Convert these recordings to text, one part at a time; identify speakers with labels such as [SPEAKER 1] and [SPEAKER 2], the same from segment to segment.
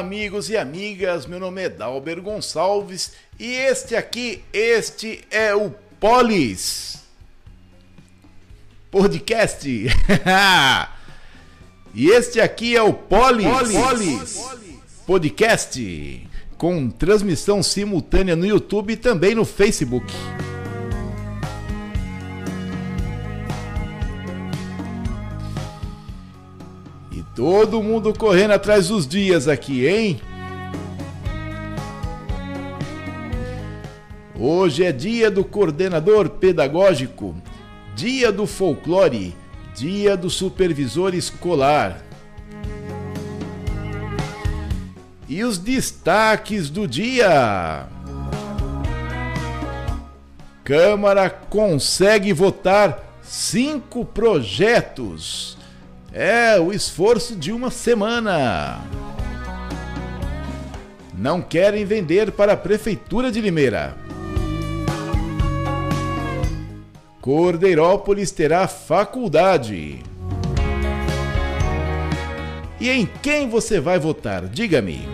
[SPEAKER 1] Amigos e amigas. Meu nome é Dalber Gonçalves e este aqui, este é o Polis Podcast. e este aqui é o Polis, Polis, Polis Podcast com transmissão simultânea no YouTube e também no Facebook. Todo mundo correndo atrás dos dias aqui, hein? Hoje é dia do coordenador pedagógico, dia do folclore, dia do supervisor escolar. E os destaques do dia. Câmara consegue votar cinco projetos é o esforço de uma semana. Não querem vender para a Prefeitura de Limeira. Cordeirópolis terá faculdade. E em quem você vai votar? Diga-me.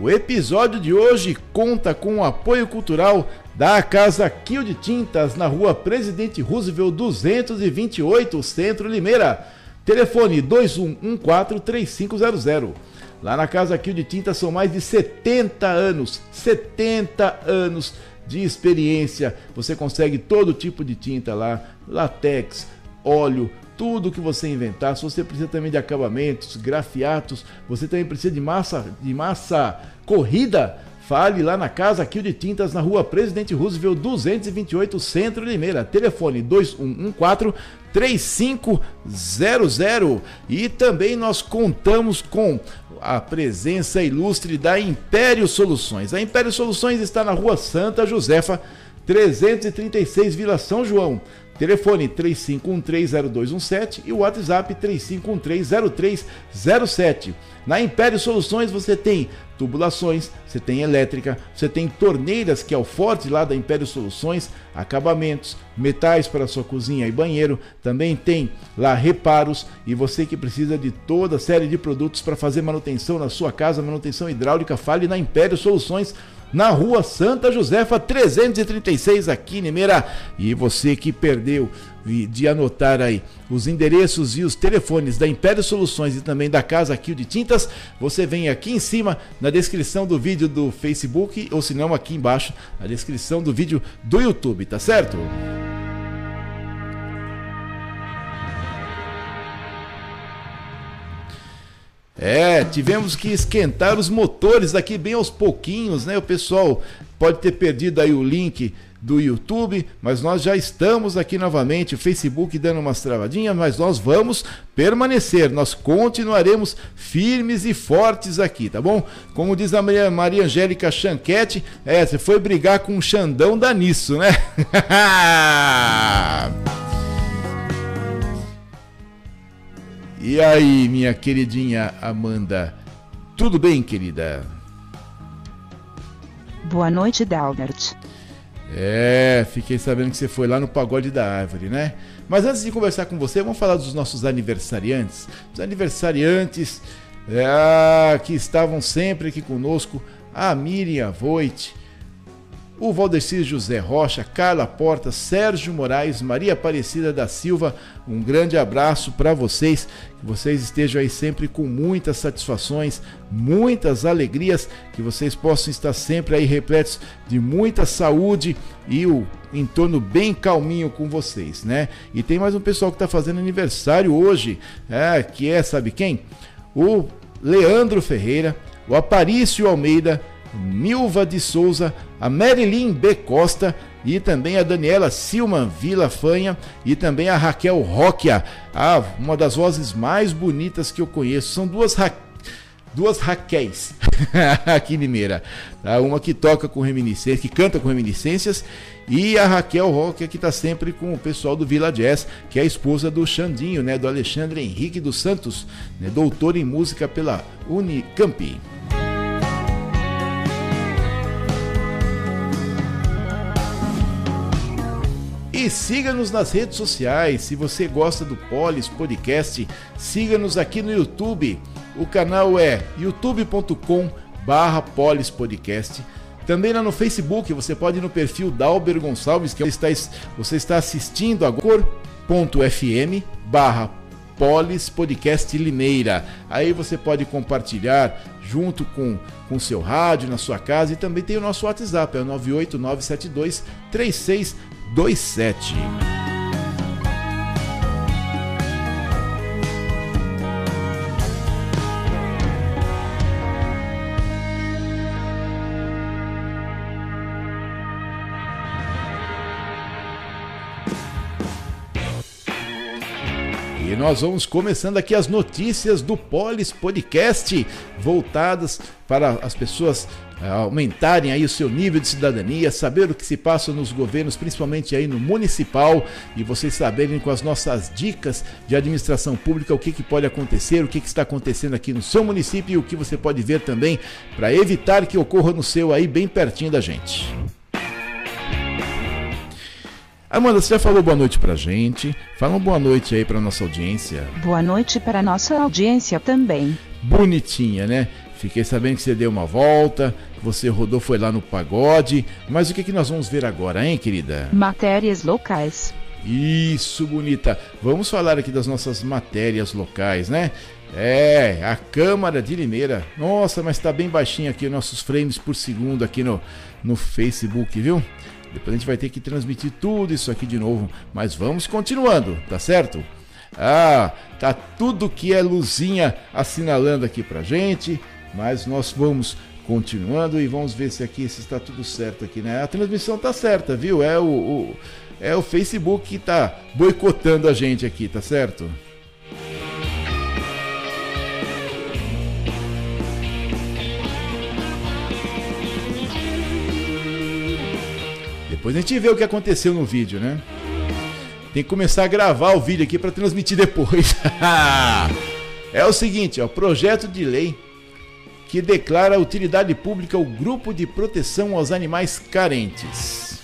[SPEAKER 1] O episódio de hoje conta com o apoio cultural da Casa Kill de Tintas, na rua Presidente Roosevelt 228, Centro Limeira. Telefone 2114-3500. Lá na Casa Kill de Tintas são mais de 70 anos, 70 anos de experiência. Você consegue todo tipo de tinta lá, latex, óleo, tudo que você inventar. Se você precisa também de acabamentos, grafiatos, você também precisa de massa, de massa corrida Fale lá na Casa Kill de Tintas, na rua Presidente Roosevelt 228, Centro Limeira. Telefone 2114 3500. E também nós contamos com a presença ilustre da Império Soluções. A Império Soluções está na rua Santa Josefa, 336 Vila São João. Telefone 35130217 e o WhatsApp 35130307. Na Império Soluções você tem tubulações, você tem elétrica, você tem torneiras, que é o forte lá da Império Soluções, acabamentos, metais para sua cozinha e banheiro, também tem lá reparos e você que precisa de toda a série de produtos para fazer manutenção na sua casa, manutenção hidráulica, fale na Império Soluções na rua Santa Josefa 336 aqui em Limeira. E você que perdeu de anotar aí os endereços e os telefones da Império Soluções e também da Casa Kill de Tintas, você vem aqui em cima na descrição do vídeo do Facebook ou se não aqui embaixo na descrição do vídeo do YouTube, tá certo? É, tivemos que esquentar os motores aqui bem aos pouquinhos, né? O pessoal pode ter perdido aí o link do YouTube, mas nós já estamos aqui novamente, o Facebook dando umas travadinhas, mas nós vamos permanecer, nós continuaremos firmes e fortes aqui, tá bom? Como diz a Maria, Maria Angélica Chanquete, é, você foi brigar com o Xandão da Nisso, né? E aí, minha queridinha Amanda, tudo bem, querida?
[SPEAKER 2] Boa noite, Dalbert.
[SPEAKER 1] É, fiquei sabendo que você foi lá no Pagode da Árvore, né? Mas antes de conversar com você, vamos falar dos nossos aniversariantes. Os aniversariantes é, que estavam sempre aqui conosco, a Miriam Voit, o Valdecir José Rocha, Carla Porta, Sérgio Moraes, Maria Aparecida da Silva, um grande abraço para vocês, que vocês estejam aí sempre com muitas satisfações, muitas alegrias, que vocês possam estar sempre aí repletos de muita saúde e o entorno bem calminho com vocês, né? E tem mais um pessoal que está fazendo aniversário hoje, é, que é, sabe quem? O Leandro Ferreira, o Aparício Almeida, Milva de Souza, a Marilyn B. Costa e também a Daniela Silman Vila Fanha e também a Raquel Roquia, a, uma das vozes mais bonitas que eu conheço. São duas Ra duas Raquéis aqui em Limeira. Tá? Uma que toca com reminiscências, que canta com reminiscências, e a Raquel Roque, que está sempre com o pessoal do Vila Jazz, que é a esposa do Xandinho, né? do Alexandre Henrique dos Santos, né? doutor em música pela Unicamp. Siga-nos nas redes sociais. Se você gosta do Polis Podcast, siga-nos aqui no YouTube. O canal é youtube.com barra Polis Podcast. Também lá no Facebook, você pode ir no perfil Dalber Gonçalves, que está, você está assistindo agora, .fm barra Polis Podcast Limeira. Aí você pode compartilhar junto com o seu rádio, na sua casa e também tem o nosso WhatsApp, é 9897236 27. Nós vamos começando aqui as notícias do Polis Podcast, voltadas para as pessoas eh, aumentarem aí o seu nível de cidadania, saber o que se passa nos governos, principalmente aí no municipal, e vocês saberem com as nossas dicas de administração pública o que, que pode acontecer, o que, que está acontecendo aqui no seu município e o que você pode ver também para evitar que ocorra no seu aí bem pertinho da gente. Amanda, você já falou boa noite pra gente. Fala uma boa noite aí pra nossa audiência.
[SPEAKER 2] Boa noite para nossa audiência também.
[SPEAKER 1] Bonitinha, né? Fiquei sabendo que você deu uma volta, que você rodou, foi lá no pagode. Mas o que, que nós vamos ver agora, hein, querida?
[SPEAKER 2] Matérias locais.
[SPEAKER 1] Isso, bonita. Vamos falar aqui das nossas matérias locais, né? É, a Câmara de Limeira. Nossa, mas tá bem baixinho aqui os nossos frames por segundo aqui no, no Facebook, viu? Depois a gente vai ter que transmitir tudo isso aqui de novo, mas vamos continuando, tá certo? Ah, tá tudo que é luzinha assinalando aqui pra gente, mas nós vamos continuando e vamos ver se aqui se está tudo certo aqui, né? A transmissão tá certa, viu? É o, o é o Facebook que tá boicotando a gente aqui, tá certo? Depois a gente vê o que aconteceu no vídeo, né? Tem que começar a gravar o vídeo aqui para transmitir depois. é o seguinte, ó, projeto de lei que declara utilidade pública o grupo de proteção aos animais carentes.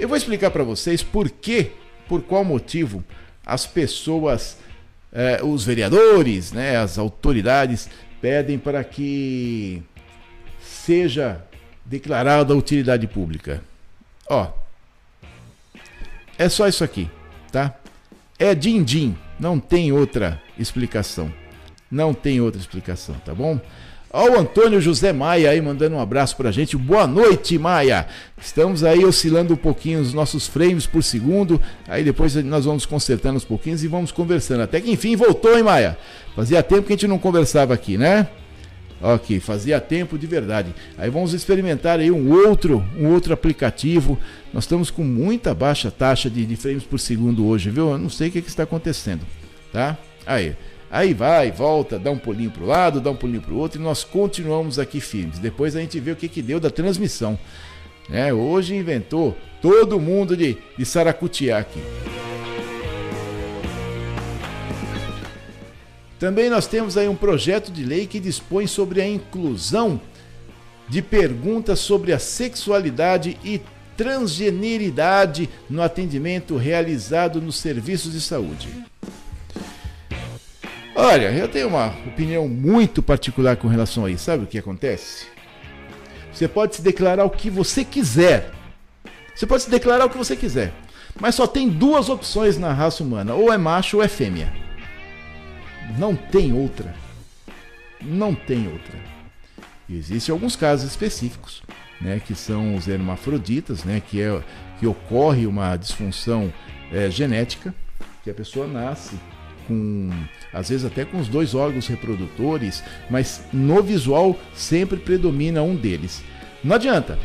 [SPEAKER 1] Eu vou explicar para vocês por que, por qual motivo as pessoas, eh, os vereadores, né, as autoridades pedem para que seja declarada a utilidade pública. Ó, é só isso aqui, tá? É din-din, não tem outra explicação. Não tem outra explicação, tá bom? Ó, o Antônio José Maia aí mandando um abraço pra gente. Boa noite, Maia. Estamos aí oscilando um pouquinho os nossos frames por segundo. Aí depois nós vamos consertando os pouquinhos e vamos conversando. Até que enfim voltou, hein, Maia? Fazia tempo que a gente não conversava aqui, né? Ok, fazia tempo de verdade. Aí vamos experimentar aí um outro, um outro aplicativo. Nós estamos com muita baixa taxa de, de frames por segundo hoje, viu? Eu não sei o que, que está acontecendo, tá? Aí, aí vai, volta, dá um pulinho para o lado, dá um pulinho para o outro e nós continuamos aqui firmes. Depois a gente vê o que, que deu da transmissão. É, hoje inventou todo mundo de, de saracutiar aqui. Também nós temos aí um projeto de lei que dispõe sobre a inclusão de perguntas sobre a sexualidade e transgeneridade no atendimento realizado nos serviços de saúde. Olha, eu tenho uma opinião muito particular com relação a isso. Sabe o que acontece? Você pode se declarar o que você quiser. Você pode se declarar o que você quiser. Mas só tem duas opções na raça humana: ou é macho ou é fêmea. Não tem outra. Não tem outra. Existem alguns casos específicos, né, que são os hermafroditas, né, que, é, que ocorre uma disfunção é, genética, que a pessoa nasce com, às vezes até com os dois órgãos reprodutores, mas no visual sempre predomina um deles. Não adianta.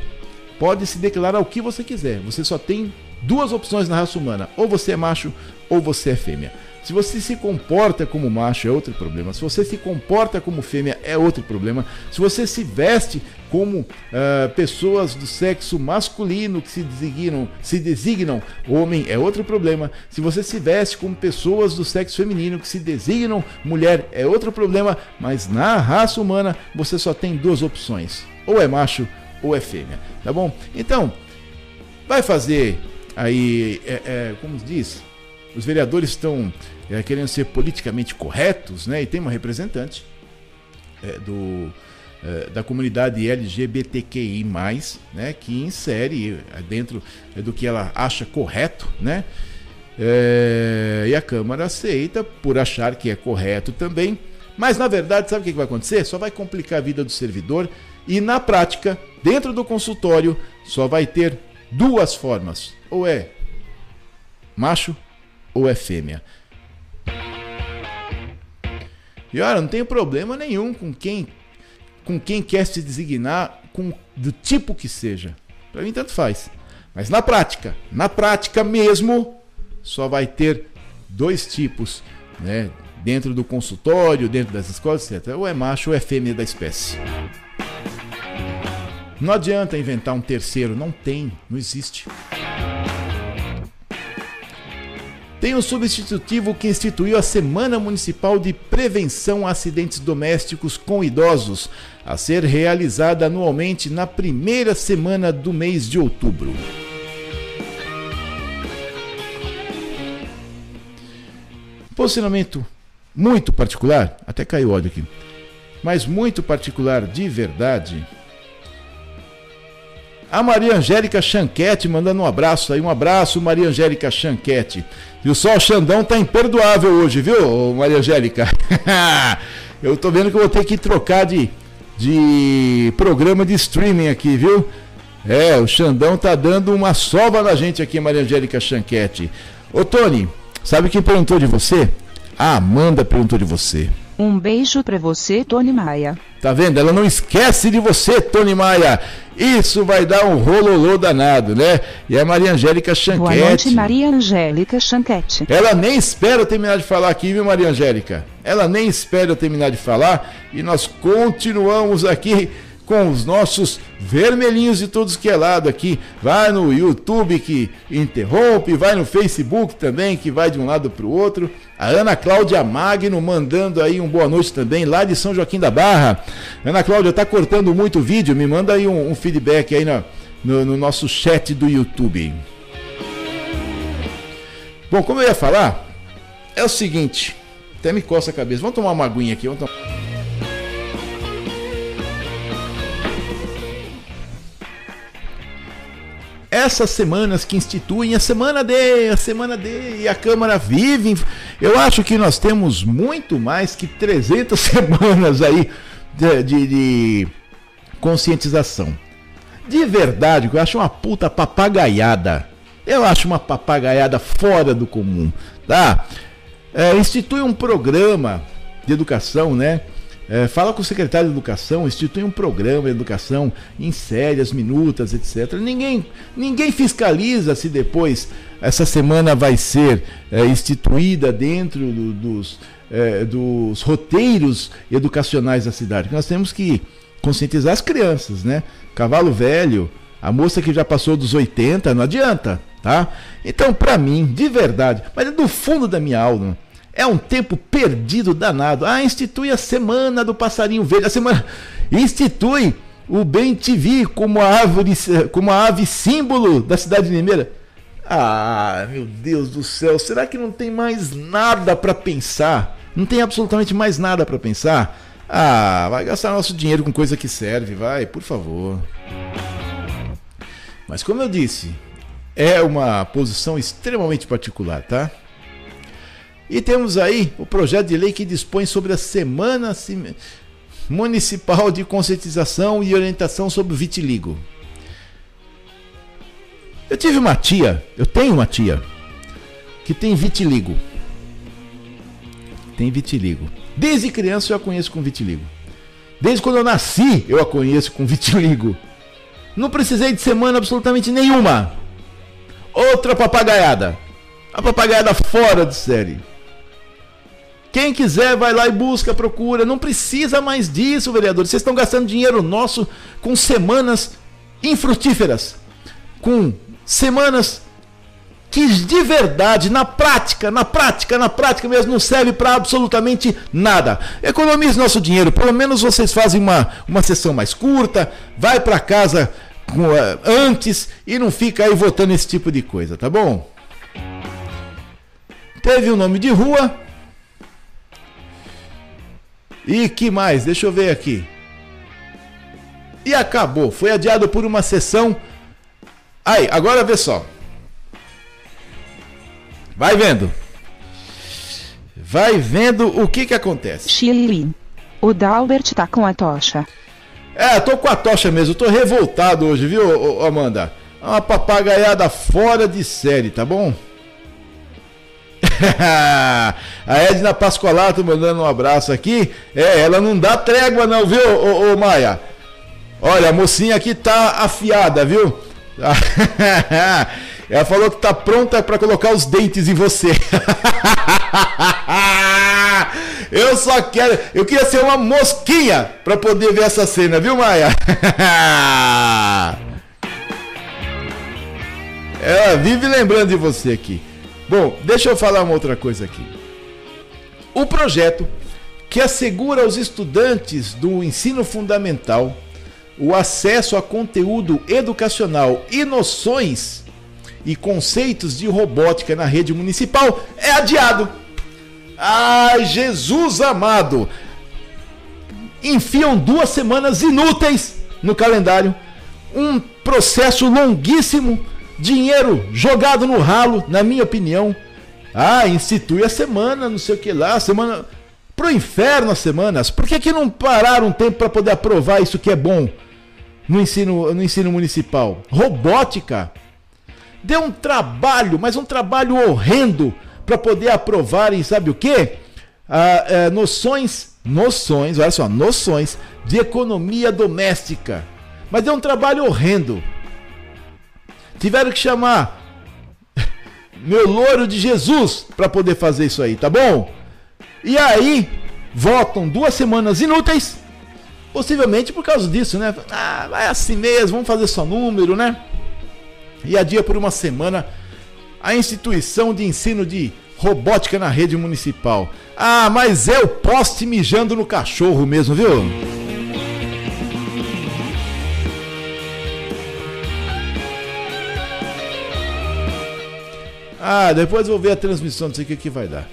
[SPEAKER 1] Pode se declarar o que você quiser. Você só tem duas opções na raça humana: ou você é macho ou você é fêmea. Se você se comporta como macho é outro problema. Se você se comporta como fêmea é outro problema. Se você se veste como uh, pessoas do sexo masculino que se designam, se designam homem é outro problema. Se você se veste como pessoas do sexo feminino que se designam mulher é outro problema. Mas na raça humana você só tem duas opções: ou é macho ou é fêmea, tá bom? Então vai fazer aí, é, é, como diz, os vereadores estão é, querendo ser politicamente corretos, né? E tem uma representante é, do, é, da comunidade LGBTQI+, né? Que insere dentro do que ela acha correto, né? É, e a Câmara aceita por achar que é correto também. Mas na verdade, sabe o que vai acontecer? Só vai complicar a vida do servidor e na prática, dentro do consultório, só vai ter duas formas: ou é macho ou é fêmea. E olha, não tem problema nenhum com quem com quem quer se designar com do tipo que seja. Para mim tanto faz. Mas na prática, na prática mesmo, só vai ter dois tipos, né? Dentro do consultório, dentro das escolas, etc. Ou é macho ou é fêmea da espécie. Não adianta inventar um terceiro, não tem, não existe. Tem um substitutivo que instituiu a Semana Municipal de Prevenção a Acidentes Domésticos com Idosos, a ser realizada anualmente na primeira semana do mês de outubro. Posicionamento muito particular, até caiu ódio aqui, mas muito particular de verdade a Maria Angélica Chanquete mandando um abraço aí, um abraço, Maria Angélica Chanquete. E o Sol Xandão tá imperdoável hoje, viu, Maria Angélica? eu tô vendo que eu vou ter que trocar de, de programa de streaming aqui, viu? É, o Xandão tá dando uma sova na gente aqui, Maria Angélica Chanquete. Ô Tony, sabe quem perguntou de você? A Amanda perguntou de você.
[SPEAKER 2] Um beijo para você, Tony Maia.
[SPEAKER 1] Tá vendo? Ela não esquece de você, Tony Maia. Isso vai dar um rololô danado, né? E a Maria Angélica Chanquete. Boa
[SPEAKER 2] noite, Maria Angélica Chanquete.
[SPEAKER 1] Ela nem espera eu terminar de falar aqui, viu, Maria Angélica? Ela nem espera eu terminar de falar e nós continuamos aqui com os nossos vermelhinhos de todos que é lado aqui. Vai no YouTube que interrompe, vai no Facebook também que vai de um lado para o outro. A Ana Cláudia Magno mandando aí um boa noite também, lá de São Joaquim da Barra. Ana Cláudia, tá cortando muito vídeo? Me manda aí um, um feedback aí no, no, no, nosso chat do YouTube. Bom, como eu ia falar, é o seguinte, até me coça a cabeça. Vamos tomar uma aguinha aqui, vamos tomar. Essas semanas que instituem a semana D, a semana D e a Câmara vive. Eu acho que nós temos muito mais que 300 semanas aí de, de, de conscientização. De verdade, eu acho uma puta papagaiada. Eu acho uma papagaiada fora do comum, tá? É, institui um programa de educação, né? É, fala com o secretário de Educação, institui um programa de educação, insere as minutas, etc. Ninguém, ninguém fiscaliza se depois essa semana vai ser é, instituída dentro do, dos, é, dos roteiros educacionais da cidade. Nós temos que conscientizar as crianças, né? Cavalo velho, a moça que já passou dos 80, não adianta, tá? Então, para mim, de verdade, mas é do fundo da minha alma, é um tempo perdido danado. Ah, institui a Semana do Passarinho Verde. A semana institui o Bem TV como a árvore, como a ave símbolo da cidade de Limeira. Ah, meu Deus do céu, será que não tem mais nada para pensar? Não tem absolutamente mais nada para pensar? Ah, vai gastar nosso dinheiro com coisa que serve, vai, por favor. Mas como eu disse, é uma posição extremamente particular, tá? E temos aí o projeto de lei que dispõe sobre a Semana Municipal de Conscientização e Orientação sobre Vitiligo. Eu tive uma tia, eu tenho uma tia, que tem vitiligo. Tem vitiligo. Desde criança eu a conheço com vitiligo. Desde quando eu nasci eu a conheço com vitiligo. Não precisei de semana absolutamente nenhuma. Outra papagaiada. A papagaiada fora de série. Quem quiser, vai lá e busca, procura. Não precisa mais disso, vereadores. Vocês estão gastando dinheiro nosso com semanas infrutíferas. Com semanas que de verdade, na prática, na prática, na prática mesmo, não serve para absolutamente nada. Economize nosso dinheiro. Pelo menos vocês fazem uma, uma sessão mais curta, vai para casa uh, antes e não fica aí votando esse tipo de coisa, tá bom? teve o um nome de rua. E que mais? Deixa eu ver aqui. E acabou. Foi adiado por uma sessão. Aí, agora vê só. Vai vendo. Vai vendo o que que acontece.
[SPEAKER 2] Chile. O Dalbert tá com a tocha.
[SPEAKER 1] É, tô com a tocha mesmo. Tô revoltado hoje, viu, Amanda? É uma papagaiada fora de série, tá bom? a Edna Pascolato mandando um abraço aqui. É, ela não dá trégua não, viu, ô, ô Maia? Olha, a mocinha aqui tá afiada, viu? Ela falou que tá pronta para colocar os dentes em você. eu só quero, eu queria ser uma mosquinha para poder ver essa cena, viu, Maia? Ela vive lembrando de você aqui. Bom, deixa eu falar uma outra coisa aqui. O projeto que assegura aos estudantes do ensino fundamental o acesso a conteúdo educacional e noções e conceitos de robótica na rede municipal é adiado. Ai, Jesus amado! Enfiam duas semanas inúteis no calendário, um processo longuíssimo, dinheiro jogado no ralo, na minha opinião. Ah, institui a semana, não sei o que lá, semana pro inferno as semanas. Por que, que não pararam um tempo para poder aprovar isso que é bom no ensino, no ensino municipal? Robótica Deu um trabalho, mas um trabalho horrendo para poder aprovarem, sabe o quê? Ah, é, noções, noções, olha só, noções de economia doméstica. Mas deu um trabalho horrendo. Tiveram que chamar meu louro de Jesus para poder fazer isso aí, tá bom? E aí, votam duas semanas inúteis, possivelmente por causa disso, né? Ah, vai assim mesmo, vamos fazer só número, né? e adia por uma semana a instituição de ensino de robótica na rede municipal. Ah, mas é o poste mijando no cachorro mesmo, viu? Ah, depois vou ver a transmissão, não sei o que, que vai dar.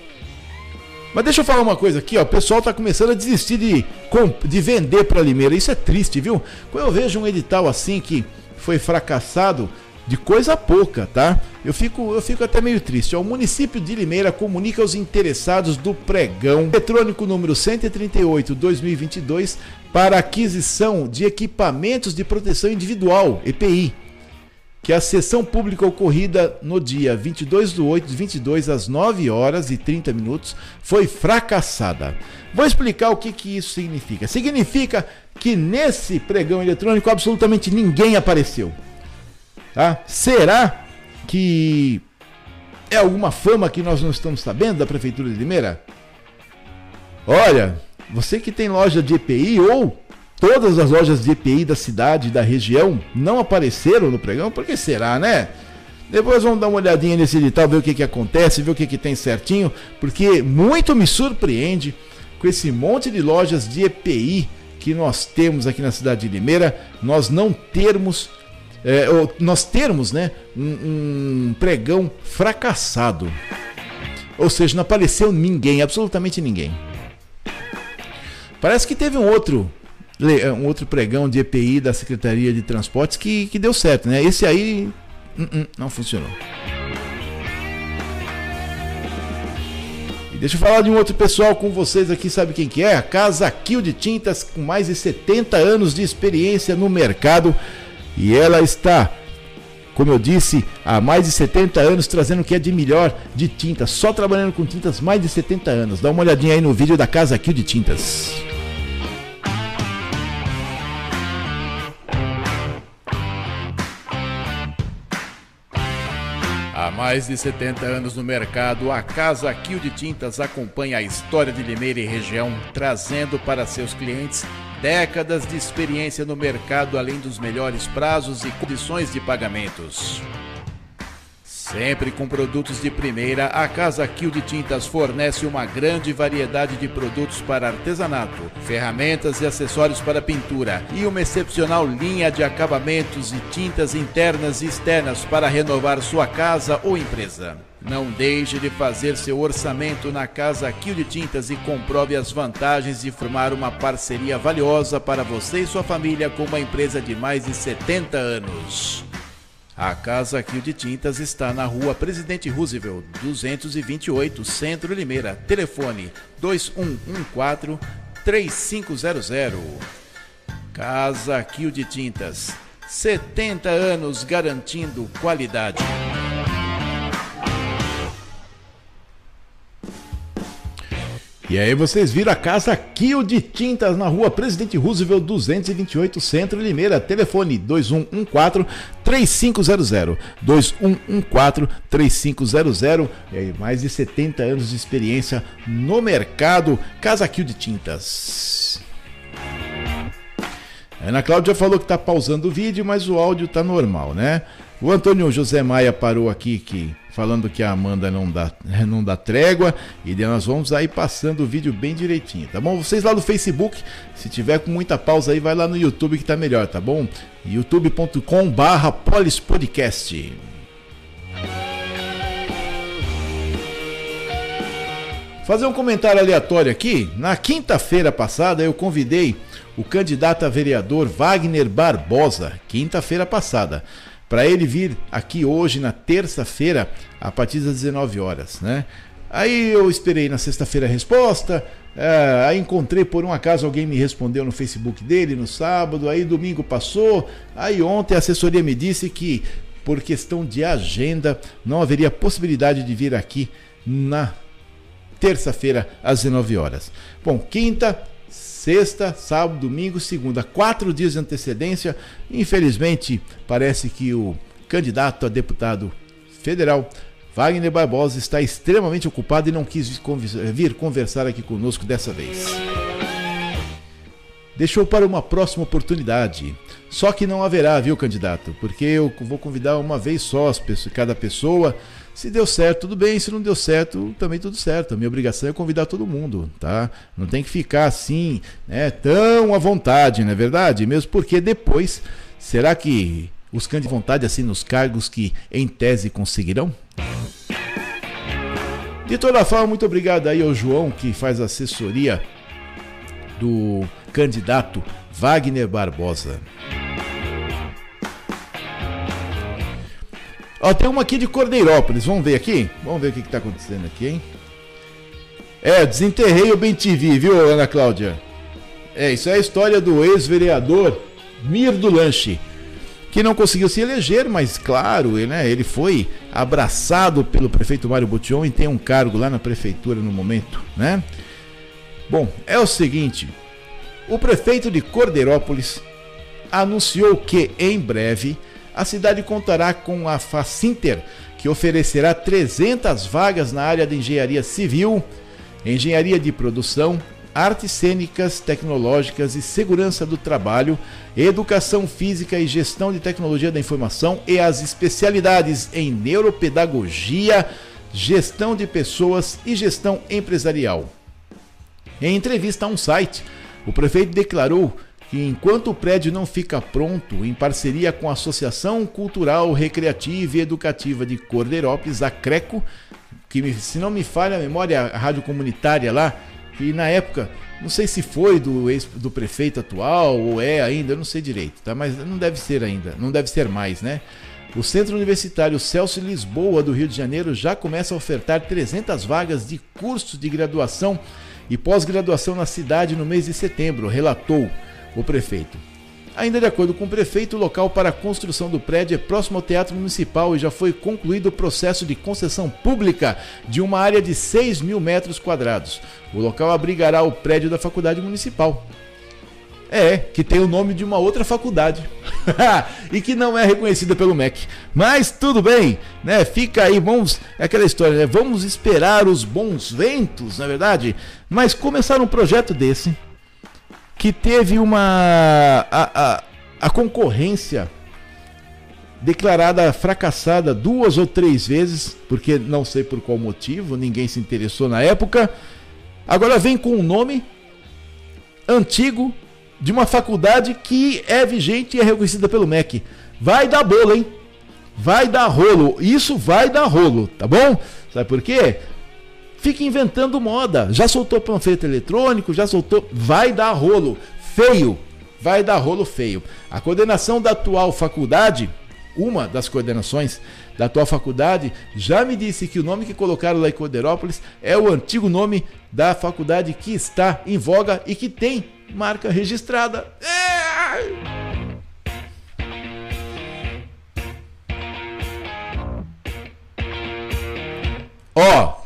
[SPEAKER 1] Mas deixa eu falar uma coisa aqui, ó. O pessoal tá começando a desistir de, de vender para Limeira. Isso é triste, viu? Quando eu vejo um edital assim que foi fracassado, de coisa pouca, tá? Eu fico, eu fico até meio triste. O município de Limeira comunica aos interessados do pregão eletrônico número 138/2022 para aquisição de equipamentos de proteção individual, EPI, que a sessão pública ocorrida no dia 22 de 8 de 22 às 9 horas e 30 minutos foi fracassada. Vou explicar o que, que isso significa. Significa que nesse pregão eletrônico absolutamente ninguém apareceu. Tá? Será que é alguma fama que nós não estamos sabendo da Prefeitura de Limeira? Olha, você que tem loja de EPI ou todas as lojas de EPI da cidade, da região, não apareceram no pregão, por que será, né? Depois vamos dar uma olhadinha nesse edital, ver o que, que acontece, ver o que, que tem certinho, porque muito me surpreende com esse monte de lojas de EPI que nós temos aqui na cidade de Limeira, nós não termos é, nós termos né, um, um pregão fracassado. Ou seja, não apareceu ninguém, absolutamente ninguém. Parece que teve um outro um outro pregão de EPI da Secretaria de Transportes que, que deu certo, né? Esse aí uh -uh, não funcionou. E deixa eu falar de um outro pessoal com vocês aqui, sabe quem que é? A Casa Kill de Tintas, com mais de 70 anos de experiência no mercado e ela está, como eu disse, há mais de 70 anos trazendo o que é de melhor de tinta, só trabalhando com tintas mais de 70 anos. Dá uma olhadinha aí no vídeo da Casa Kill de Tintas. Mais de 70 anos no mercado, a Casa Kill de Tintas acompanha a história de Limeira e região, trazendo para seus clientes décadas de experiência no mercado, além dos melhores prazos e condições de pagamentos. Sempre com produtos de primeira, a Casa Kill de Tintas fornece uma grande variedade de produtos para artesanato, ferramentas e acessórios para pintura e uma excepcional linha de acabamentos e tintas internas e externas para renovar sua casa ou empresa. Não deixe de fazer seu orçamento na Casa Kill de Tintas e comprove as vantagens de formar uma parceria valiosa para você e sua família com uma empresa de mais de 70 anos. A Casa Kill de Tintas está na rua Presidente Roosevelt, 228, Centro Limeira. Telefone 2114 3500. Casa Kill de Tintas. 70 anos garantindo qualidade. E aí vocês viram a casa Kill de Tintas na rua Presidente Roosevelt 228 Centro Limeira. Telefone 2114 3500 2114 3500. E aí, mais de 70 anos de experiência no mercado. Casa Kill de Tintas. A Ana Cláudia falou que está pausando o vídeo, mas o áudio está normal, né? O Antônio José Maia parou aqui que falando que a Amanda não dá, não dá trégua e nós vamos aí passando o vídeo bem direitinho, tá bom? Vocês lá no Facebook, se tiver com muita pausa aí, vai lá no YouTube que tá melhor, tá bom? youtube.com barra polispodcast. Fazer um comentário aleatório aqui. Na quinta-feira passada eu convidei o candidato a vereador Wagner Barbosa, quinta-feira passada para ele vir aqui hoje, na terça-feira, a partir das 19 horas, né? Aí eu esperei na sexta-feira a resposta, é, aí encontrei por um acaso alguém me respondeu no Facebook dele no sábado, aí domingo passou, aí ontem a assessoria me disse que por questão de agenda não haveria possibilidade de vir aqui na terça-feira às 19 horas. Bom, quinta, sexta, sábado, domingo, segunda, quatro dias de antecedência. Infelizmente, parece que o candidato a deputado federal Wagner Barbosa está extremamente ocupado e não quis vir conversar aqui conosco dessa vez. Deixou para uma próxima oportunidade. Só que não haverá, viu, candidato? Porque eu vou convidar uma vez só cada pessoa se deu certo, tudo bem. Se não deu certo, também tudo certo. A minha obrigação é convidar todo mundo, tá? Não tem que ficar assim, né, tão à vontade, não é verdade? Mesmo porque depois, será que os candidatos à vontade assim nos cargos que em tese conseguirão? De toda forma, muito obrigado aí ao João que faz assessoria do candidato Wagner Barbosa. Ó, tem uma aqui de Cordeirópolis. Vamos ver aqui? Vamos ver o que, está acontecendo aqui, hein? É, desenterrei o Bem TV, viu, Ana Cláudia? É, isso é a história do ex-vereador Mir do Lanche, que não conseguiu se eleger, mas claro, ele, né, ele foi abraçado pelo prefeito Mário Botion e tem um cargo lá na prefeitura no momento, né? Bom, é o seguinte, o prefeito de Cordeirópolis anunciou que em breve a cidade contará com a Facinter, que oferecerá 300 vagas na área de engenharia civil, engenharia de produção, artes cênicas, tecnológicas e segurança do trabalho, educação física e gestão de tecnologia da informação e as especialidades em neuropedagogia, gestão de pessoas e gestão empresarial. Em entrevista a um site, o prefeito declarou que enquanto o prédio não fica pronto, em parceria com a Associação Cultural, Recreativa e Educativa de Cordeirópolis, a CRECO, que se não me falha a memória, a rádio comunitária lá, que na época, não sei se foi do, ex, do prefeito atual ou é ainda, eu não sei direito, tá? mas não deve ser ainda, não deve ser mais, né? O Centro Universitário Celso Lisboa do Rio de Janeiro já começa a ofertar 300 vagas de cursos de graduação e pós-graduação na cidade no mês de setembro, relatou o prefeito. Ainda de acordo com o prefeito, o local para a construção do prédio é próximo ao Teatro Municipal e já foi concluído o processo de concessão pública de uma área de 6 mil metros quadrados. O local abrigará o prédio da Faculdade Municipal. É, que tem o nome de uma outra faculdade e que não é reconhecida pelo MEC. Mas tudo bem, né? Fica aí, vamos. É aquela história, né? Vamos esperar os bons ventos, na é verdade. Mas começar um projeto desse que teve uma. A, a, a concorrência declarada fracassada duas ou três vezes, porque não sei por qual motivo, ninguém se interessou na época. Agora vem com um nome antigo de uma faculdade que é vigente e é reconhecida pelo MEC. Vai dar bolo, hein? Vai dar rolo. Isso vai dar rolo, tá bom? Sabe por quê? Fica inventando moda. Já soltou panfleto eletrônico, já soltou. Vai dar rolo. Feio. Vai dar rolo feio. A coordenação da atual faculdade, uma das coordenações da atual faculdade, já me disse que o nome que colocaram lá em Coderópolis é o antigo nome da faculdade que está em voga e que tem marca registrada. É! Ó.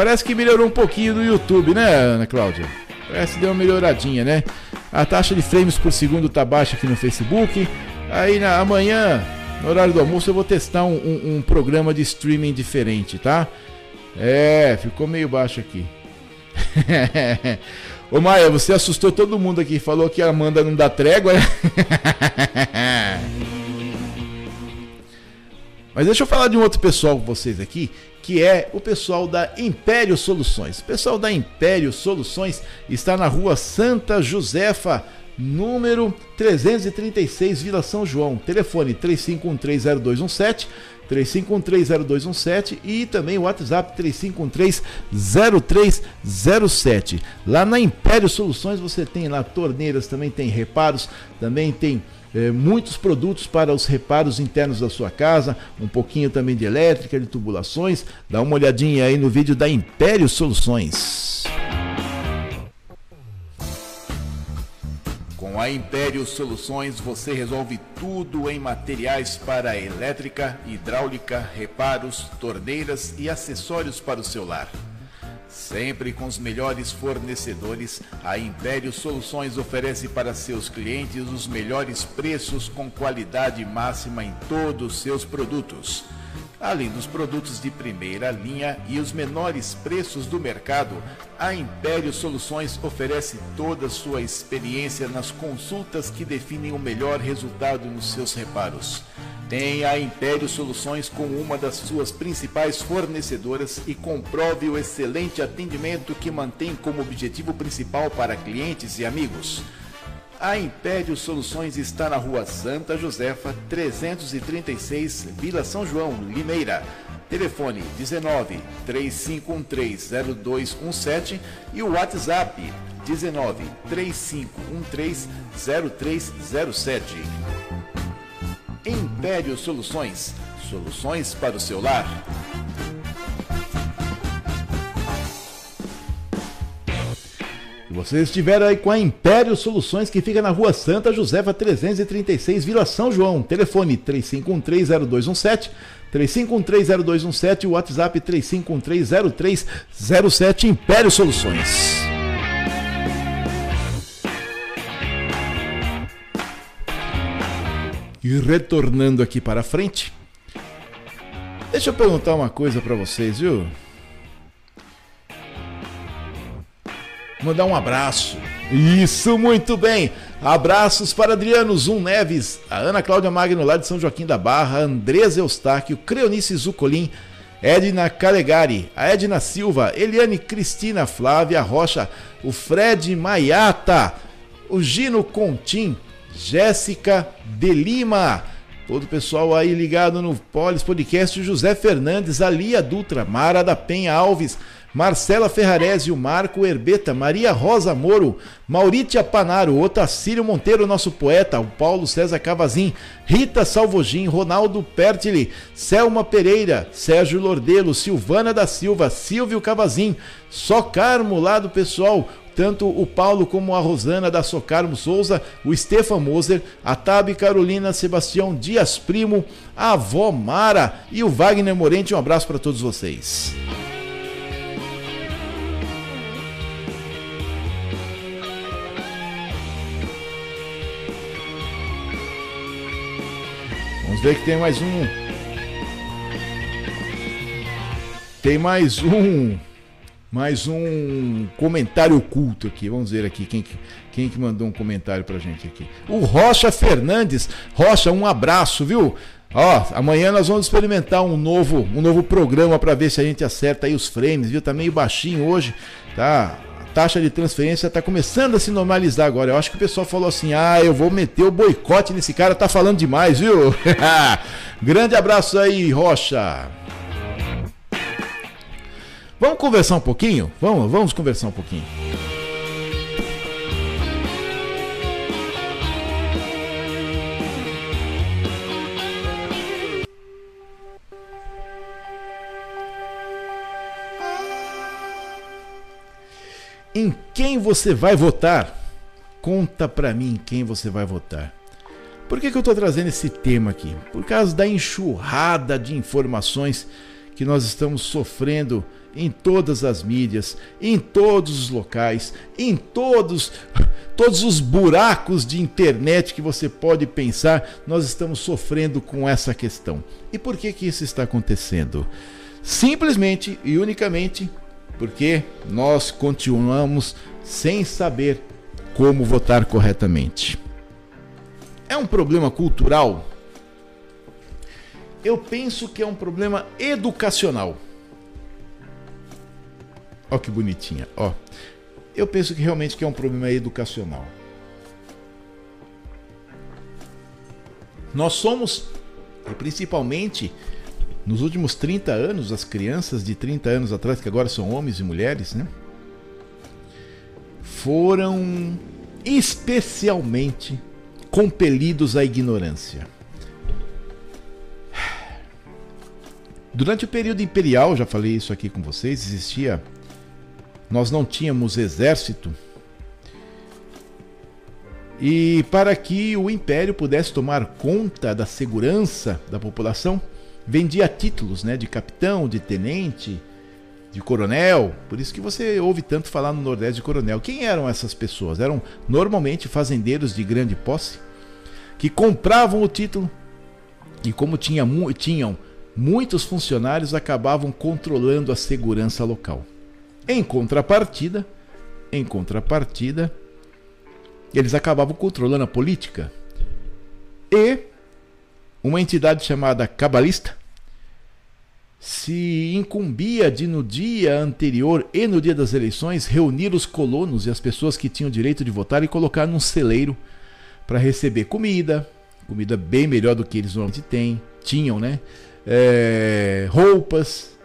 [SPEAKER 1] Parece que melhorou um pouquinho no YouTube, né, Ana Cláudia? Parece que deu uma melhoradinha, né? A taxa de frames por segundo tá baixa aqui no Facebook. Aí na, amanhã, no horário do almoço, eu vou testar um, um, um programa de streaming diferente, tá? É, ficou meio baixo aqui. Ô Maia, você assustou todo mundo aqui, falou que a Amanda não dá trégua, né? Mas deixa eu falar de um outro pessoal com vocês aqui, que é o pessoal da Império Soluções. O pessoal da Império Soluções está na rua Santa Josefa, número 336, Vila São João. Telefone 35130217 35130217 e também o WhatsApp 35130307. Lá na Império Soluções você tem lá torneiras, também tem reparos, também tem é, muitos produtos para os reparos internos da sua casa, um pouquinho também de elétrica, de tubulações. Dá uma olhadinha aí no vídeo da Império Soluções. Com a Império Soluções você resolve tudo em materiais para elétrica, hidráulica, reparos, torneiras e acessórios para o seu lar. Sempre com os melhores fornecedores, a Império Soluções oferece para seus clientes os melhores preços com qualidade máxima em todos os seus produtos além dos produtos de primeira linha e os menores preços do mercado, a Império Soluções oferece toda a sua experiência nas consultas que definem o melhor resultado nos seus reparos. Tem a Império Soluções como uma das suas principais fornecedoras e comprove o excelente atendimento que mantém como objetivo principal para clientes e amigos. A Império Soluções está na rua Santa Josefa, 336, Vila São João, Limeira. Telefone 19 3513 0217 e o WhatsApp 19 3513 0307. Império Soluções. Soluções para o seu lar. E você estiver aí com a Império Soluções, que fica na rua Santa Josefa 336, Vila São João. Telefone 35130217, 35130217 e o WhatsApp 35130307 Império Soluções. E retornando aqui para frente, deixa eu perguntar uma coisa para vocês, viu? Mandar um abraço. Isso, muito bem. Abraços para Adriano Zum Neves, a Ana Cláudia Magno lá de São Joaquim da Barra, Andresa Eustáquio, Creonice Zucolim, Edna Calegari, a Edna Silva, Eliane Cristina Flávia Rocha, o Fred Maiata, o Gino Contim, Jéssica de Lima, todo o pessoal aí ligado no Polis Podcast, José Fernandes, Alia Dutra, Mara da Penha Alves, Marcela Ferrarese, o Marco Herbeta, Maria Rosa Moro, Mauritia Panaro, Otacílio Monteiro, nosso poeta, o Paulo César Cavazin, Rita Salvogin, Ronaldo Pertili, Selma Pereira, Sérgio Lordelo, Silvana da Silva, Silvio Cavazin, Socarmo lá do pessoal, tanto o Paulo como a Rosana da Socarmo Souza, o Stefan Moser, a Tabi Carolina Sebastião Dias Primo, a avó Mara e o Wagner Morente. Um abraço para todos vocês. Vamos ver que tem mais um. Tem mais um mais um comentário oculto aqui. Vamos ver aqui quem, quem que mandou um comentário pra gente aqui. O Rocha Fernandes. Rocha, um abraço, viu? Ó, amanhã nós vamos experimentar um novo, um novo programa para ver se a gente acerta aí os frames, viu? Tá meio baixinho hoje, tá? Taxa de transferência tá começando a se normalizar agora. Eu acho que o pessoal falou assim: "Ah, eu vou meter o boicote nesse cara, tá falando demais, viu?" Grande abraço aí, Rocha. Vamos conversar um pouquinho? Vamos, vamos conversar um pouquinho. Em quem você vai votar? Conta pra mim quem você vai votar. Por que, que eu estou trazendo esse tema aqui? Por causa da enxurrada de informações que nós estamos sofrendo em todas as mídias, em todos os locais, em todos todos os buracos de internet que você pode pensar, nós estamos sofrendo com essa questão. E por que que isso está acontecendo? Simplesmente e unicamente porque nós continuamos sem saber como votar corretamente. É um problema cultural? Eu penso que é um problema educacional. Ó que bonitinha, ó. Eu penso que realmente que é um problema educacional. Nós somos, principalmente nos últimos 30 anos, as crianças de 30 anos atrás, que agora são homens e mulheres, né? Foram especialmente compelidos à ignorância. Durante o período imperial, já falei isso aqui com vocês, existia. Nós não tínhamos exército. E para que o império pudesse tomar conta da segurança da população, vendia títulos né, de capitão, de tenente, de coronel. Por isso que você ouve tanto falar no Nordeste de coronel. Quem eram essas pessoas? Eram normalmente fazendeiros de grande posse que compravam o título e, como tinha, tinham muitos funcionários, acabavam controlando a segurança local. Em contrapartida, em contrapartida, eles acabavam controlando a política. E uma entidade chamada cabalista se incumbia de no dia anterior e no dia das eleições reunir os colonos e as pessoas que tinham direito de votar e colocar num celeiro para receber comida, comida bem melhor do que eles normalmente têm, tinham, né? É, roupas,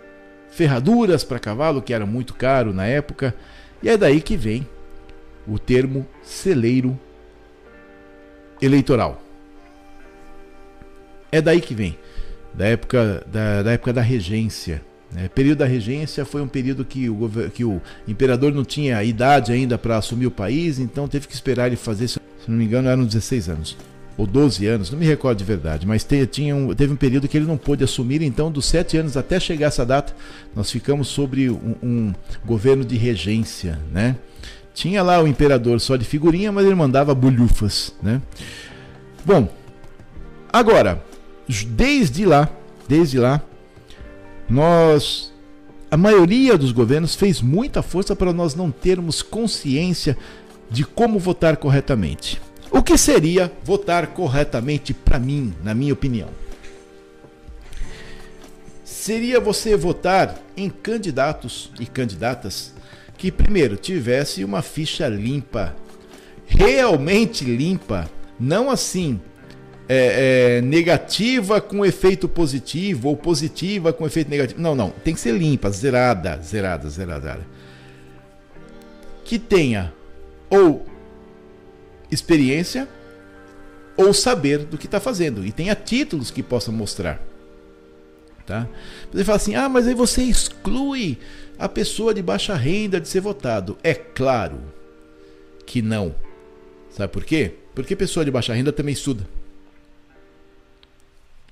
[SPEAKER 1] ferraduras para cavalo, que era muito caro na época, e é daí que vem o termo celeiro eleitoral. É daí que vem, da época da, da época da regência. Né? Período da regência foi um período que o, que o imperador não tinha idade ainda para assumir o país, então teve que esperar ele fazer, se não me engano, eram 16 anos ou 12 anos, não me recordo de verdade, mas te, tinha um, teve um período que ele não pôde assumir, então dos 7 anos até chegar essa data, nós ficamos sobre um, um governo de regência, né? Tinha lá o imperador só de figurinha, mas ele mandava bolhufas, né? Bom, agora, desde lá, desde lá, nós a maioria dos governos fez muita força para nós não termos consciência de como votar corretamente. O que seria votar corretamente para mim, na minha opinião? Seria você votar em candidatos e candidatas que, primeiro, tivesse uma ficha limpa, realmente limpa, não assim é, é, negativa com efeito positivo ou positiva com efeito negativo. Não, não. Tem que ser limpa, zerada, zerada, zerada. Que tenha ou experiência ou saber do que está fazendo e tenha títulos que possam mostrar. Tá? Você fala assim: ah, mas aí você exclui a pessoa de baixa renda de ser votado. É claro que não. Sabe por quê? Porque pessoa de baixa renda também estuda.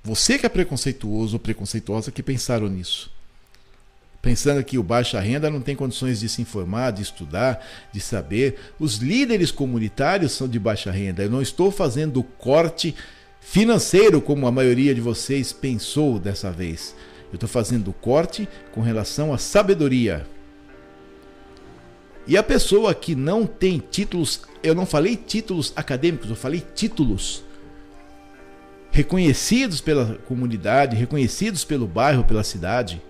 [SPEAKER 1] Você que é preconceituoso ou preconceituosa que pensaram nisso pensando que o baixa renda não tem condições de se informar, de estudar, de saber. Os líderes comunitários são de baixa renda. Eu não estou fazendo corte financeiro como a maioria de vocês pensou dessa vez. Eu estou fazendo corte com relação à sabedoria. E a pessoa que não tem títulos, eu não falei títulos acadêmicos, eu falei títulos reconhecidos pela comunidade, reconhecidos pelo bairro, pela cidade.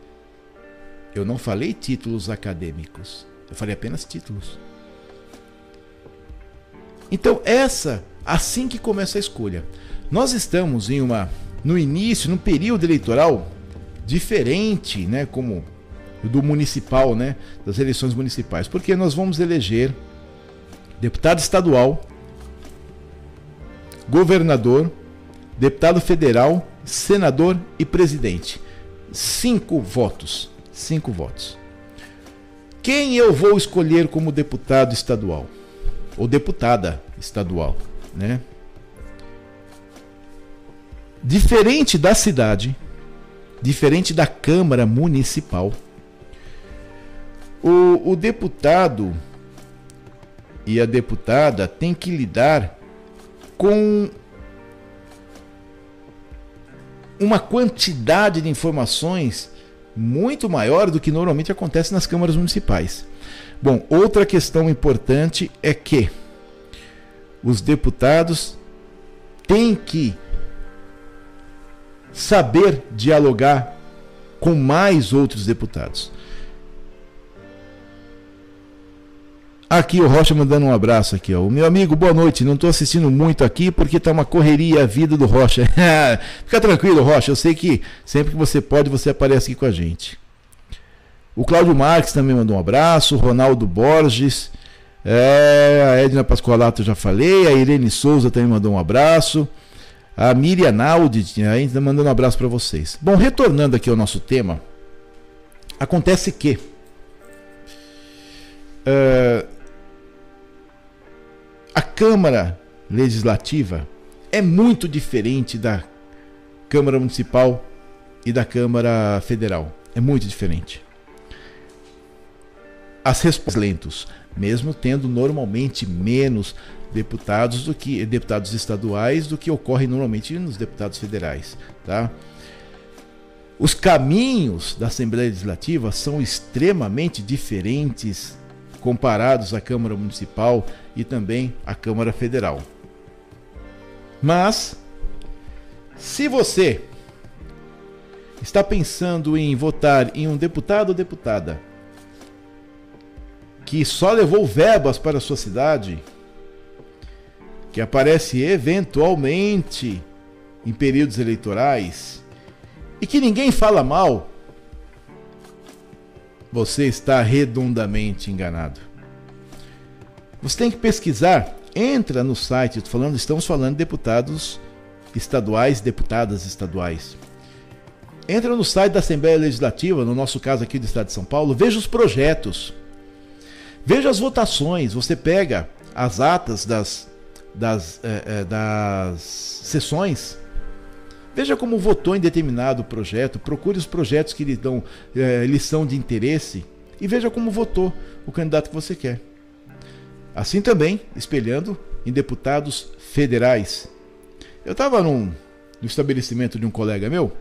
[SPEAKER 1] Eu não falei títulos acadêmicos, eu falei apenas títulos. Então, essa, assim que começa a escolha. Nós estamos em uma no início, num período eleitoral diferente, né, como do municipal, né, das eleições municipais, porque nós vamos eleger deputado estadual, governador, deputado federal, senador e presidente. Cinco votos. Cinco votos. Quem eu vou escolher como deputado estadual? Ou deputada estadual, né? Diferente da cidade, diferente da Câmara Municipal, o, o deputado e a deputada têm que lidar com uma quantidade de informações muito maior do que normalmente acontece nas câmaras municipais. Bom, outra questão importante é que os deputados têm que saber dialogar com mais outros deputados. Aqui o Rocha mandando um abraço aqui, ó. O meu amigo, boa noite. Não estou assistindo muito aqui porque tá uma correria a vida do Rocha. Fica tranquilo, Rocha. Eu sei que sempre que você pode, você aparece aqui com a gente. O Cláudio Marques também mandou um abraço. O Ronaldo Borges. É, a Edna Pascoalato já falei. A Irene Souza também mandou um abraço. A Miriam Naldi ainda mandando um abraço para vocês. Bom, retornando aqui ao nosso tema, acontece que uh, a Câmara Legislativa é muito diferente da Câmara Municipal e da Câmara Federal. É muito diferente. As respostas lentos, mesmo tendo normalmente menos deputados do que deputados estaduais do que ocorre normalmente nos deputados federais, tá? Os caminhos da Assembleia Legislativa são extremamente diferentes comparados à Câmara Municipal e também à Câmara Federal. Mas, se você está pensando em votar em um deputado ou deputada que só levou verbas para a sua cidade, que aparece eventualmente em períodos eleitorais e que ninguém fala mal, você está redondamente enganado. Você tem que pesquisar, entra no site, falando, estamos falando de deputados estaduais, deputadas estaduais. Entra no site da Assembleia Legislativa, no nosso caso aqui do Estado de São Paulo, veja os projetos. Veja as votações, você pega as atas das, das, é, das sessões Veja como votou em determinado projeto, procure os projetos que lhe dão é, lição de interesse e veja como votou o candidato que você quer. Assim também, espelhando em deputados federais. Eu estava no estabelecimento de um colega meu,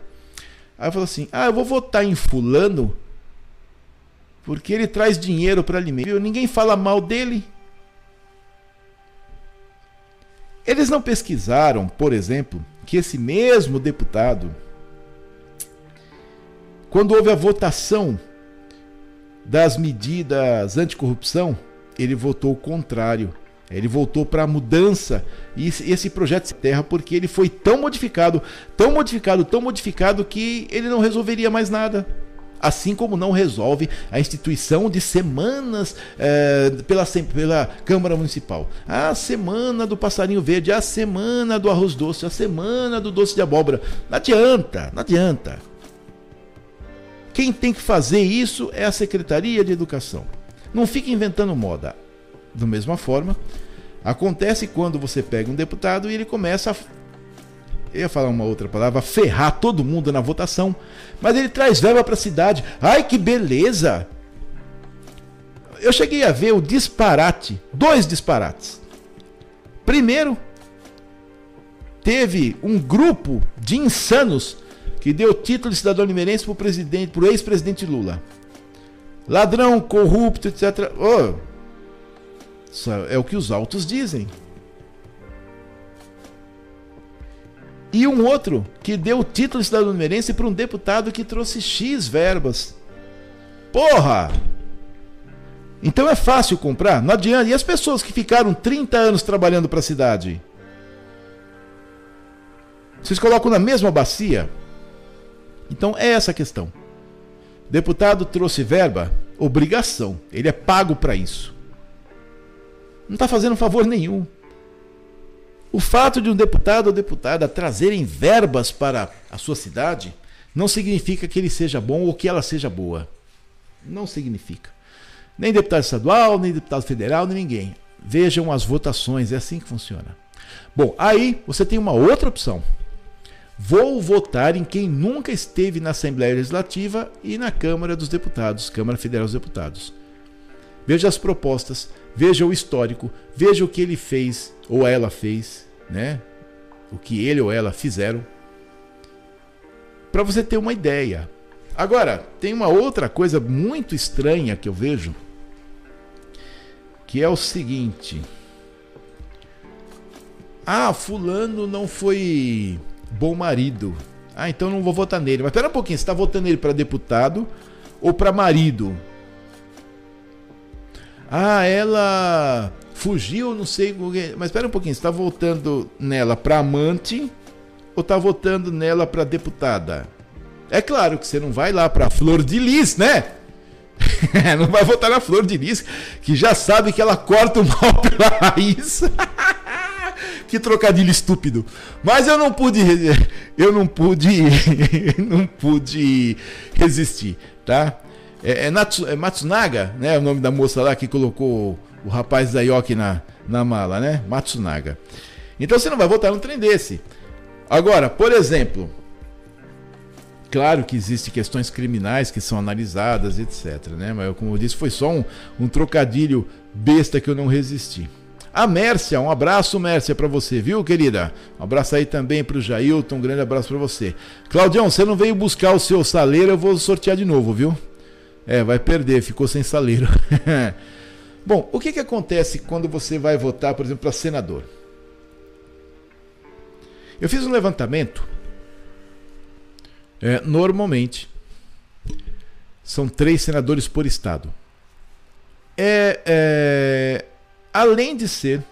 [SPEAKER 1] aí falou assim: Ah, eu vou votar em Fulano porque ele traz dinheiro para alimento. Ninguém fala mal dele. Eles não pesquisaram, por exemplo, que esse mesmo deputado, quando houve a votação das medidas anticorrupção, ele votou o contrário. Ele voltou para a mudança e esse projeto se terra porque ele foi tão modificado, tão modificado, tão modificado que ele não resolveria mais nada assim como não resolve a instituição de semanas é, pela, pela Câmara Municipal. A semana do passarinho verde, a semana do arroz doce, a semana do doce de abóbora. Não adianta, não adianta. Quem tem que fazer isso é a Secretaria de Educação. Não fique inventando moda. Da mesma forma, acontece quando você pega um deputado e ele começa a eu ia falar uma outra palavra, ferrar todo mundo na votação. Mas ele traz verba para a cidade. Ai, que beleza! Eu cheguei a ver o disparate, dois disparates. Primeiro, teve um grupo de insanos que deu título de cidadão limeirense para o presidente, para o ex-presidente Lula. Ladrão, corrupto, etc. Oh, É o que os autos dizem. E um outro que deu o título de cidadão minerense para um deputado que trouxe X verbas. Porra! Então é fácil comprar? Não adianta. E as pessoas que ficaram 30 anos trabalhando para a cidade? Vocês colocam na mesma bacia? Então é essa a questão. Deputado trouxe verba? Obrigação. Ele é pago para isso. Não está fazendo favor nenhum. O fato de um deputado ou deputada trazerem verbas para a sua cidade não significa que ele seja bom ou que ela seja boa. Não significa. Nem deputado estadual, nem deputado federal, nem ninguém. Vejam as votações, é assim que funciona. Bom, aí você tem uma outra opção. Vou votar em quem nunca esteve na Assembleia Legislativa e na Câmara dos Deputados, Câmara Federal dos Deputados. Veja as propostas, veja o histórico, veja o que ele fez ou ela fez, né? O que ele ou ela fizeram. Para você ter uma ideia. Agora, tem uma outra coisa muito estranha que eu vejo, que é o seguinte: Ah, fulano não foi bom marido. Ah, então não vou votar nele. Mas espera um pouquinho, você está votando ele para deputado ou para marido? Ah, ela fugiu, não sei. Mas espera um pouquinho, você está votando nela para amante ou está votando nela para deputada? É claro que você não vai lá para Flor de Lis, né? não vai votar na Flor de Lis, que já sabe que ela corta o mal pela raiz. que trocadilho estúpido. Mas eu não pude, eu não pude, não pude resistir, tá? É, é, Natsu, é Matsunaga, né? O nome da moça lá que colocou o rapaz da Yoki na, na mala, né? Matsunaga. Então você não vai votar num trem desse. Agora, por exemplo, claro que existem questões criminais que são analisadas, etc. Né? Mas, como eu disse, foi só um, um trocadilho besta que eu não resisti. A Mércia, um abraço, Mércia, para você, viu, querida? Um abraço aí também para o Jailton, um grande abraço para você. Claudião, você não veio buscar o seu saleiro, eu vou sortear de novo, viu? É, vai perder, ficou sem saleiro. Bom, o que, que acontece quando você vai votar, por exemplo, para senador? Eu fiz um levantamento. É, normalmente, são três senadores por estado. É, é, além de ser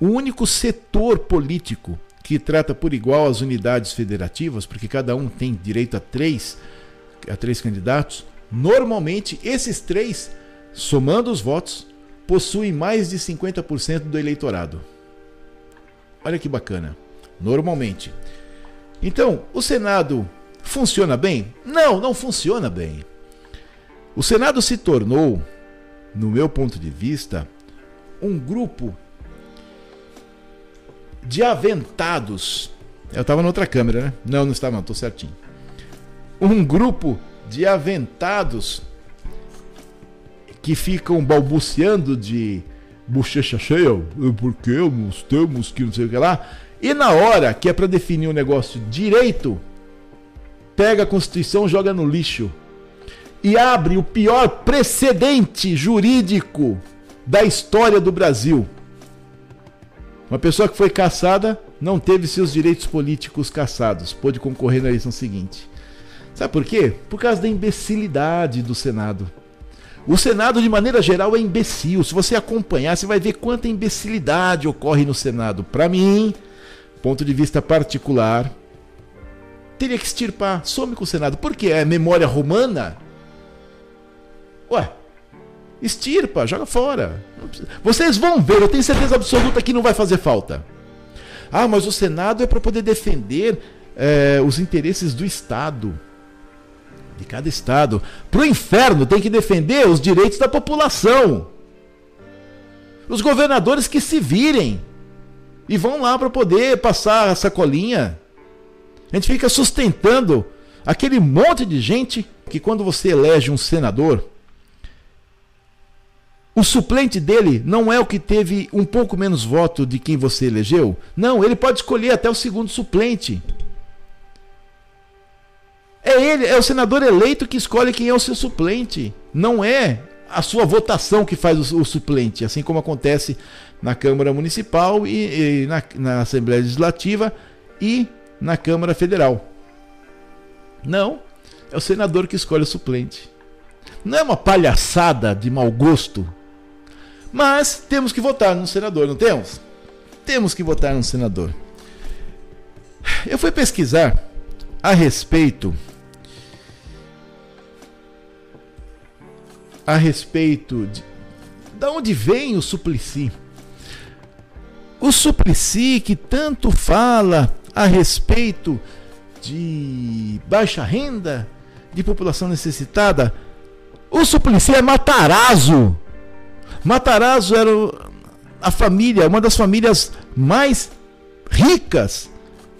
[SPEAKER 1] o único setor político que trata por igual as unidades federativas, porque cada um tem direito a três, a três candidatos, normalmente esses três, somando os votos, possuem mais de 50% do eleitorado. Olha que bacana. Normalmente. Então, o Senado funciona bem? Não, não funciona bem. O Senado se tornou, no meu ponto de vista, um grupo de aventados. Eu estava na outra câmera, né? Não, não estava, não, estou certinho. Um grupo de aventados que ficam balbuciando de bochecha cheia, porque nós temos que não sei o que lá. E na hora que é para definir um negócio direito, pega a Constituição, joga no lixo e abre o pior precedente jurídico da história do Brasil. Uma pessoa que foi caçada não teve seus direitos políticos caçados, pôde concorrer na eleição seguinte. Sabe por quê? Por causa da imbecilidade do Senado. O Senado, de maneira geral, é imbecil. Se você acompanhar, você vai ver quanta imbecilidade ocorre no Senado. Para mim, ponto de vista particular, teria que extirpar. Some com o Senado. Por quê? É memória romana? Ué, Estirpa, joga fora. Vocês vão ver, eu tenho certeza absoluta que não vai fazer falta. Ah, mas o Senado é para poder defender é, os interesses do Estado. De cada Estado. Para o inferno tem que defender os direitos da população. Os governadores que se virem. E vão lá para poder passar a sacolinha. A gente fica sustentando aquele monte de gente que quando você elege um senador, o suplente dele não é o que teve um pouco menos voto de quem você elegeu? Não, ele pode escolher até o segundo suplente. É ele, é o senador eleito que escolhe quem é o seu suplente. Não é a sua votação que faz o, o suplente, assim como acontece na Câmara Municipal e, e na, na Assembleia Legislativa e na Câmara Federal. Não, é o senador que escolhe o suplente. Não é uma palhaçada de mau gosto, mas temos que votar no senador, não temos? Temos que votar no senador. Eu fui pesquisar a respeito a respeito de da onde vem o Suplicy. O Suplicy que tanto fala a respeito de baixa renda, de população necessitada, o Suplicy é Matarazzo. Matarazzo era a família, uma das famílias mais ricas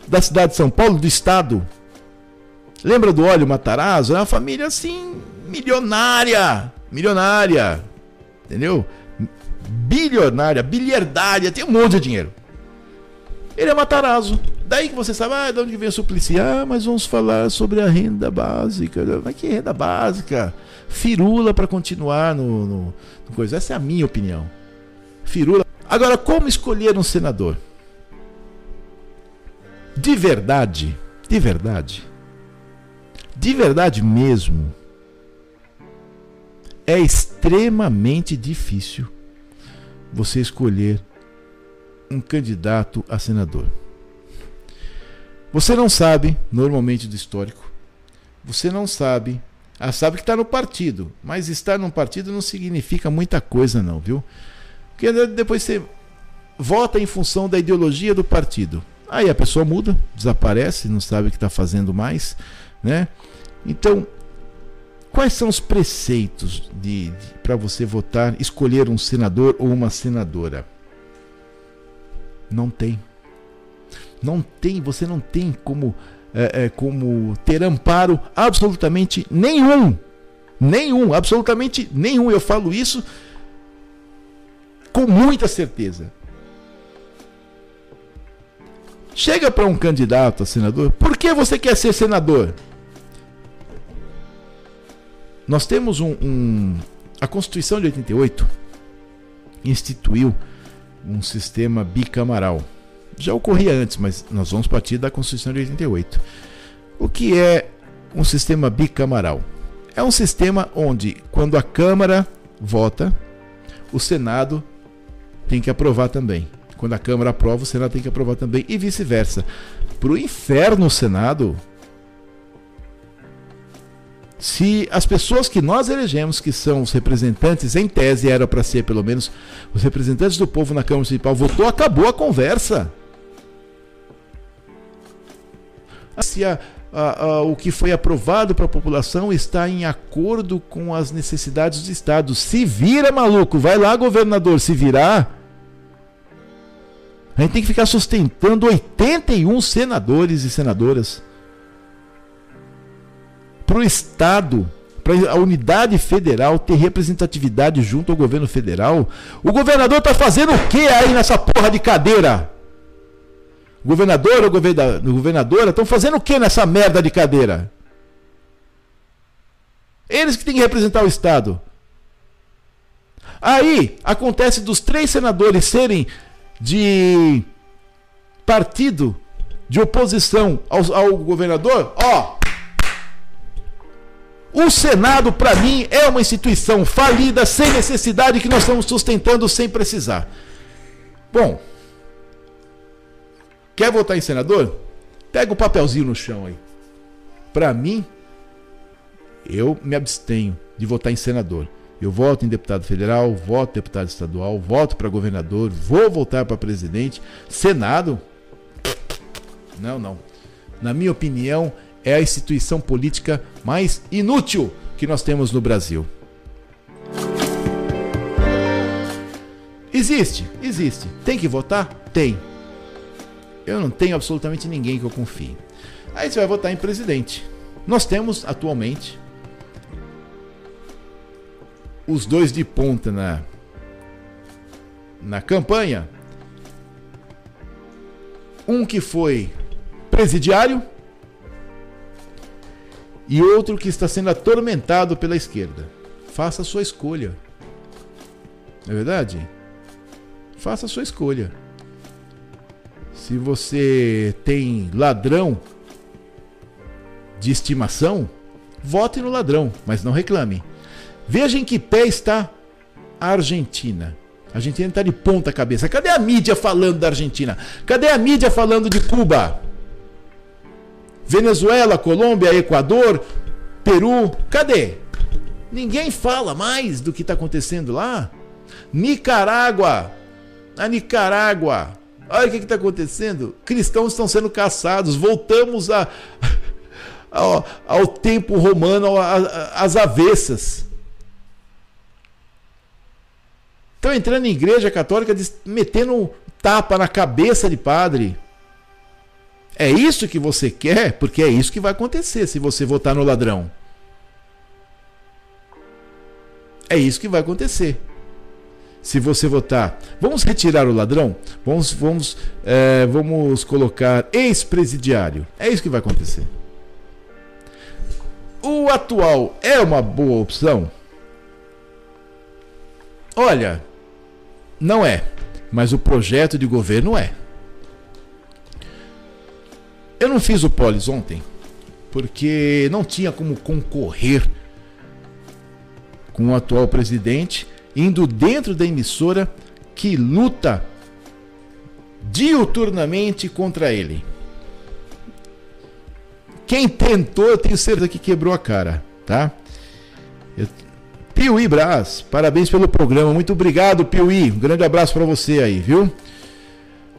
[SPEAKER 1] da cidade de São Paulo, do estado. Lembra do óleo Matarazzo? É uma família assim, milionária. Milionária. Entendeu? Bilionária, bilhardária, tem um monte de dinheiro. Ele é Matarazzo. Daí que você sabe, ah, de onde vem a Suplicy? Ah, mas vamos falar sobre a renda básica. Mas que renda básica? Firula para continuar no, no, no coisa. Essa é a minha opinião. Firula. Agora, como escolher um senador? De verdade, de verdade, de verdade mesmo, é extremamente difícil você escolher um candidato a senador. Você não sabe, normalmente do histórico, você não sabe, ah, sabe que está no partido, mas estar num partido não significa muita coisa, não, viu? Porque depois você vota em função da ideologia do partido. Aí a pessoa muda, desaparece, não sabe o que está fazendo mais, né? Então, quais são os preceitos de, de para você votar, escolher um senador ou uma senadora? Não tem. Não tem, você não tem como, é, é, como ter amparo absolutamente nenhum. Nenhum, absolutamente nenhum. Eu falo isso com muita certeza. Chega para um candidato a senador, por que você quer ser senador? Nós temos um, um, A Constituição de 88 instituiu um sistema bicamaral. Já ocorria antes, mas nós vamos partir da Constituição de 88. O que é um sistema bicamaral? É um sistema onde, quando a Câmara vota, o Senado tem que aprovar também. Quando a Câmara aprova, o Senado tem que aprovar também, e vice-versa. Para o inferno, o Senado. Se as pessoas que nós elegemos, que são os representantes, em tese era para ser pelo menos os representantes do povo na Câmara Municipal, votou, acabou a conversa. Se a, a, a, o que foi aprovado para a população está em acordo com as necessidades do Estado. Se vira, maluco, vai lá, governador, se virar. A gente tem que ficar sustentando 81 senadores e senadoras para o Estado, para a unidade federal ter representatividade junto ao governo federal. O governador está fazendo o que aí nessa porra de cadeira? O governador ou governadora estão fazendo o que nessa merda de cadeira? Eles que têm que representar o Estado. Aí acontece dos três senadores serem de partido de oposição ao, ao governador, ó. O Senado, para mim, é uma instituição falida, sem necessidade, que nós estamos sustentando sem precisar. Bom, quer votar em senador? Pega o papelzinho no chão aí. Para mim, eu me abstenho de votar em senador. Eu voto em deputado federal, voto em deputado estadual, voto para governador, vou voltar para presidente. Senado? Não, não. Na minha opinião, é a instituição política mais inútil que nós temos no Brasil. Existe, existe. Tem que votar? Tem. Eu não tenho absolutamente ninguém que eu confie. Aí você vai votar em presidente. Nós temos atualmente os dois de ponta na, na campanha. Um que foi presidiário e outro que está sendo atormentado pela esquerda. Faça a sua escolha. Não é verdade? Faça a sua escolha. Se você tem ladrão de estimação, vote no ladrão, mas não reclame. Veja em que pé está a Argentina. A Argentina está de ponta cabeça. Cadê a mídia falando da Argentina? Cadê a mídia falando de Cuba? Venezuela, Colômbia, Equador, Peru, cadê? Ninguém fala mais do que está acontecendo lá. Nicarágua, a Nicarágua, olha o que está acontecendo. Cristãos estão sendo caçados. Voltamos a, ao, ao tempo romano, às avessas. Estão entrando em igreja católica, metendo tapa na cabeça de padre. É isso que você quer? Porque é isso que vai acontecer se você votar no ladrão. É isso que vai acontecer. Se você votar, vamos retirar o ladrão? Vamos, vamos, é, vamos colocar ex-presidiário. É isso que vai acontecer. O atual é uma boa opção? Olha, não é, mas o projeto de governo é. Eu não fiz o Polis ontem, porque não tinha como concorrer com o atual presidente, indo dentro da emissora que luta diuturnamente contra ele. Quem tentou, eu tenho certeza que quebrou a cara, tá? Eu... Piuí Brás, parabéns pelo programa. Muito obrigado, Piuí. Um grande abraço para você aí, viu?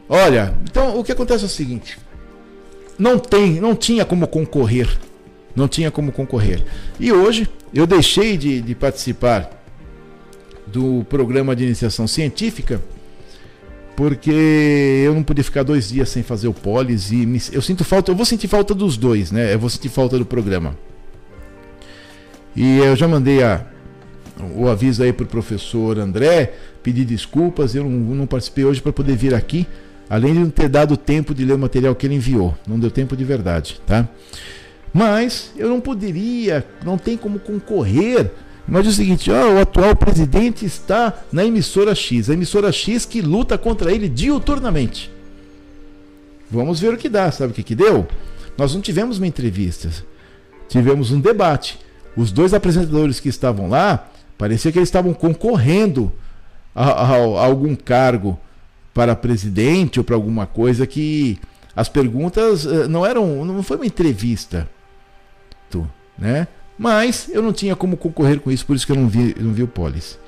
[SPEAKER 1] Olha, então o que acontece é o seguinte: não tem, não tinha como concorrer. Não tinha como concorrer. E hoje eu deixei de, de participar do programa de iniciação científica porque eu não podia ficar dois dias sem fazer o polis e me, eu sinto falta, eu vou sentir falta dos dois, né? Eu vou sentir falta do programa. E eu já mandei a, o aviso aí para o professor André, pedir desculpas, eu não, não participei hoje para poder vir aqui, além de não ter dado tempo de ler o material que ele enviou. Não deu tempo de verdade, tá? Mas eu não poderia, não tem como concorrer mas é o seguinte, ó, o atual presidente está na emissora X, a emissora X que luta contra ele diuturnamente. Vamos ver o que dá, sabe o que, que deu? Nós não tivemos uma entrevista, tivemos um debate. Os dois apresentadores que estavam lá, parecia que eles estavam concorrendo a, a, a algum cargo para presidente ou para alguma coisa que as perguntas eh, não eram, não foi uma entrevista, né? Mas eu não tinha como concorrer com isso, por isso que eu não vi, não vi o Polis.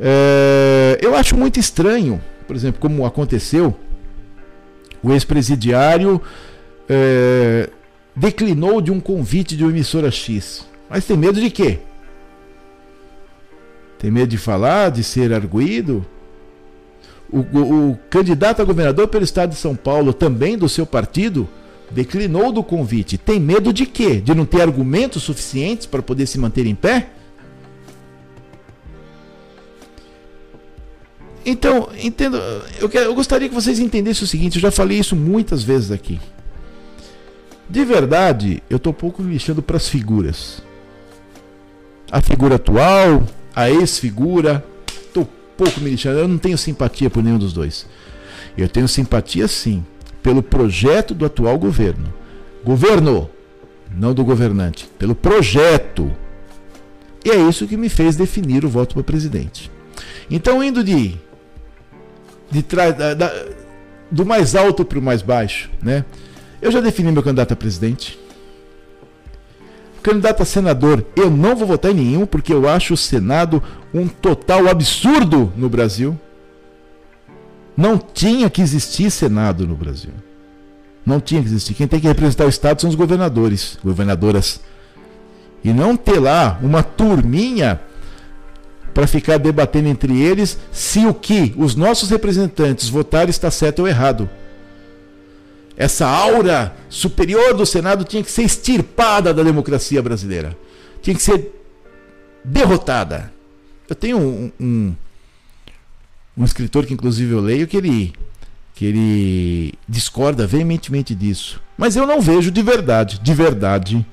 [SPEAKER 1] É, eu acho muito estranho, por exemplo, como aconteceu, o ex-presidiário é, declinou de um convite de uma emissora X. Mas tem medo de quê? Tem medo de falar, de ser arguído? O, o, candidato a governador pelo estado de São Paulo, também do seu partido, declinou do convite. Tem medo de quê? De não ter argumentos suficientes para poder se manter em pé? Então, entendo, eu, quero, eu gostaria que vocês entendessem o seguinte, eu já falei isso muitas vezes aqui. De verdade, eu estou pouco me lixando para as figuras. A figura atual, a ex-figura, pouco me. Eu não tenho simpatia por nenhum dos dois. Eu tenho simpatia sim pelo projeto do atual governo. Governo, não do governante, pelo projeto. E é isso que me fez definir o voto para presidente. Então, indo de, de trás, da, da, do mais alto para o mais baixo, né? Eu já defini meu candidato a presidente. Candidato a senador, eu não vou votar em nenhum porque eu acho o Senado um total absurdo no Brasil. Não tinha que existir Senado no Brasil. Não tinha que existir. Quem tem que representar o Estado são os governadores, governadoras. E não ter lá uma turminha para ficar debatendo entre eles se o que os nossos representantes votaram está certo ou errado. Essa aura superior do Senado tinha que ser extirpada da democracia brasileira. Tinha que ser derrotada. Eu tenho um, um um escritor que inclusive eu leio que ele que ele discorda veementemente disso. Mas eu não vejo de verdade, de verdade,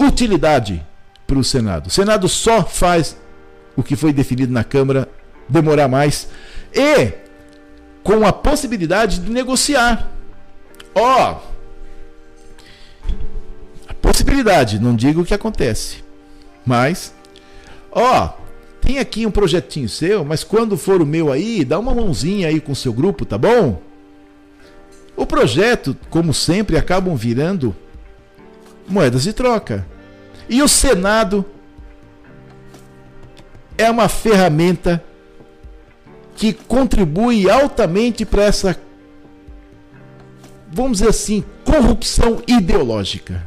[SPEAKER 1] utilidade para o Senado. O Senado só faz o que foi definido na Câmara demorar mais e com a possibilidade de negociar. Ó, oh, a possibilidade, não digo o que acontece, mas ó, oh, tem aqui um projetinho seu, mas quando for o meu aí, dá uma mãozinha aí com o seu grupo, tá bom? O projeto, como sempre, acabam virando moedas de troca. E o Senado é uma ferramenta que contribui altamente para essa, vamos dizer assim, corrupção ideológica.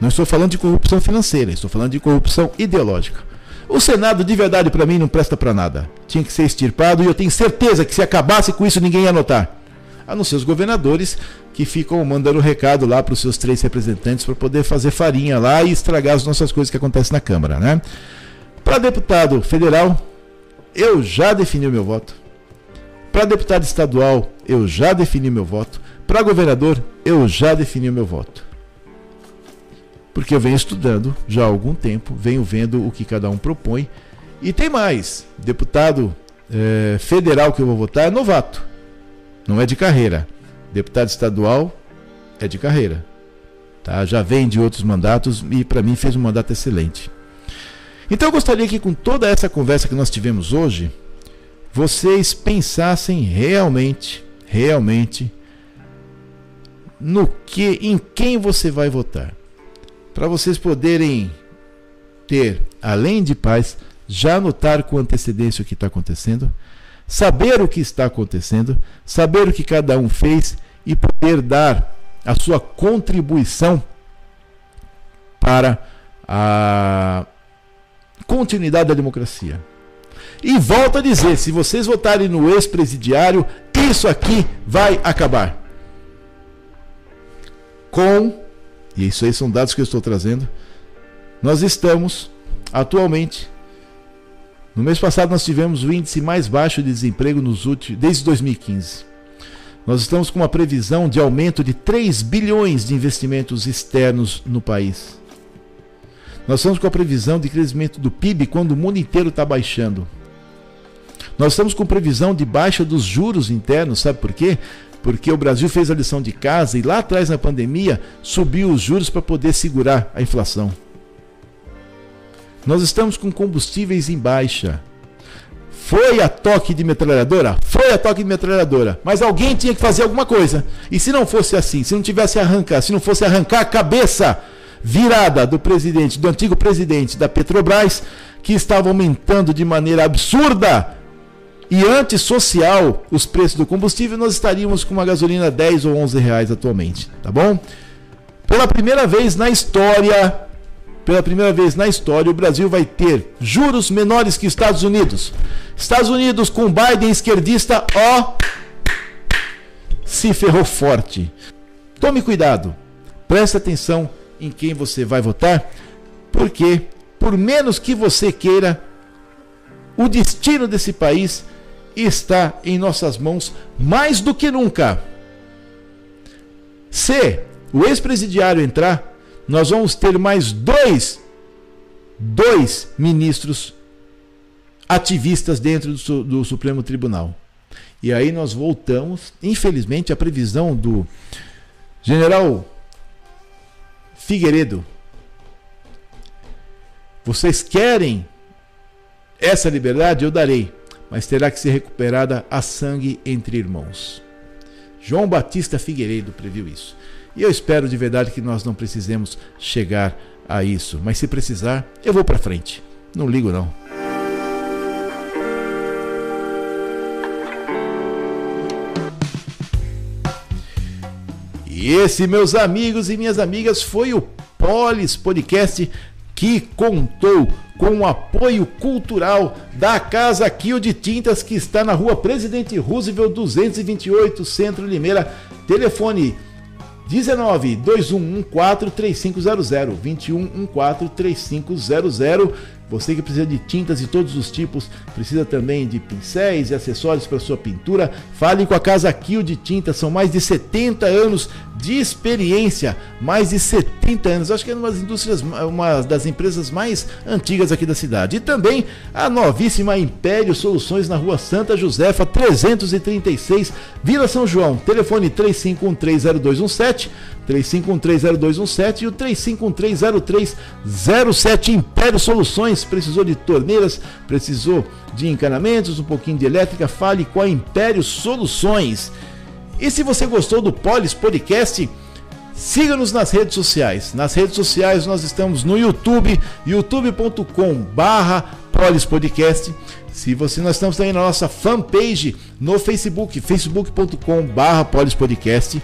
[SPEAKER 1] Não estou falando de corrupção financeira, estou falando de corrupção ideológica. O Senado, de verdade, para mim, não presta para nada. Tinha que ser extirpado e eu tenho certeza que se acabasse com isso, ninguém ia notar. A não ser os governadores que ficam mandando recado lá para os seus três representantes para poder fazer farinha lá e estragar as nossas coisas que acontecem na Câmara, né? Para deputado federal, eu já defini o meu voto. Para deputado estadual, eu já defini meu voto. Para governador, eu já defini o meu voto. Porque eu venho estudando já há algum tempo, venho vendo o que cada um propõe. E tem mais: deputado é, federal que eu vou votar é novato, não é de carreira. Deputado estadual é de carreira. Tá? Já vem de outros mandatos e para mim fez um mandato excelente. Então eu gostaria que com toda essa conversa que nós tivemos hoje, vocês pensassem realmente, realmente no que, em quem você vai votar, para vocês poderem ter, além de paz, já notar com antecedência o que está acontecendo, saber o que está acontecendo, saber o que cada um fez e poder dar a sua contribuição para a continuidade da democracia. E volto a dizer: se vocês votarem no ex-presidiário, isso aqui vai acabar. Com, e isso aí são dados que eu estou trazendo, nós estamos atualmente. No mês passado nós tivemos o índice mais baixo de desemprego nos últimos, desde 2015. Nós estamos com uma previsão de aumento de 3 bilhões de investimentos externos no país. Nós estamos com a previsão de crescimento do PIB quando o mundo inteiro está baixando. Nós estamos com previsão de baixa dos juros internos, sabe por quê? Porque o Brasil fez a lição de casa e lá atrás na pandemia subiu os juros para poder segurar a inflação. Nós estamos com combustíveis em baixa. Foi a toque de metralhadora? Foi a toque de metralhadora. Mas alguém tinha que fazer alguma coisa. E se não fosse assim, se não tivesse arrancar, se não fosse arrancar a cabeça virada do presidente, do antigo presidente da Petrobras, que estava aumentando de maneira absurda e antissocial os preços do combustível, nós estaríamos com uma gasolina 10 ou 11 reais atualmente, tá bom? Pela primeira vez na história, pela primeira vez na história, o Brasil vai ter juros menores que Estados Unidos. Estados Unidos com Biden esquerdista, ó, se ferrou forte. Tome cuidado, preste atenção em quem você vai votar, porque, por menos que você queira, o destino desse país está em nossas mãos mais do que nunca. Se o ex-presidiário entrar, nós vamos ter mais dois, dois ministros ativistas dentro do, do Supremo Tribunal. E aí nós voltamos, infelizmente, à previsão do general Figueiredo. Vocês querem essa liberdade? Eu darei, mas terá que ser recuperada a sangue entre irmãos. João Batista Figueiredo previu isso. E eu espero de verdade que nós não precisemos chegar a isso, mas se precisar, eu vou para frente. Não ligo não. E esse, meus amigos e minhas amigas, foi o Polis Podcast que contou com o apoio cultural da Casa Kio de Tintas, que está na rua Presidente Roosevelt 228, Centro Limeira. Telefone 19 2114 3500 2114 3500 Você que precisa de tintas de todos os tipos, precisa também de pincéis e acessórios para sua pintura, fale com a Casa Kill de Tintas. São mais de 70 anos de experiência, mais de 70 anos. Acho que é uma das indústrias, uma das empresas mais antigas aqui da cidade. E também a novíssima Império Soluções na Rua Santa Josefa, 336, Vila São João. Telefone 35130217, 35130217 e o 35130307 Império Soluções. Precisou de torneiras, precisou de encanamentos, um pouquinho de elétrica, fale com a Império Soluções. E se você gostou do Polis Podcast, siga-nos nas redes sociais. Nas redes sociais nós estamos no YouTube, youtube.com barra Podcast. Se você, nós estamos também na nossa fanpage no Facebook, facebook.com barra Podcast.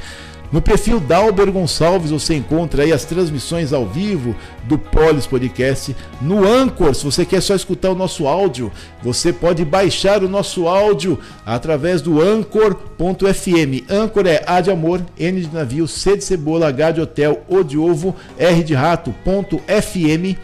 [SPEAKER 1] No perfil Dalber Gonçalves você encontra aí as transmissões ao vivo do Polis Podcast. No Anchor, se você quer só escutar o nosso áudio, você pode baixar o nosso áudio através do Anchor.fm. Anchor é A de amor, N de navio, C de cebola, H de hotel, O de ovo, R de rato, ponto FM,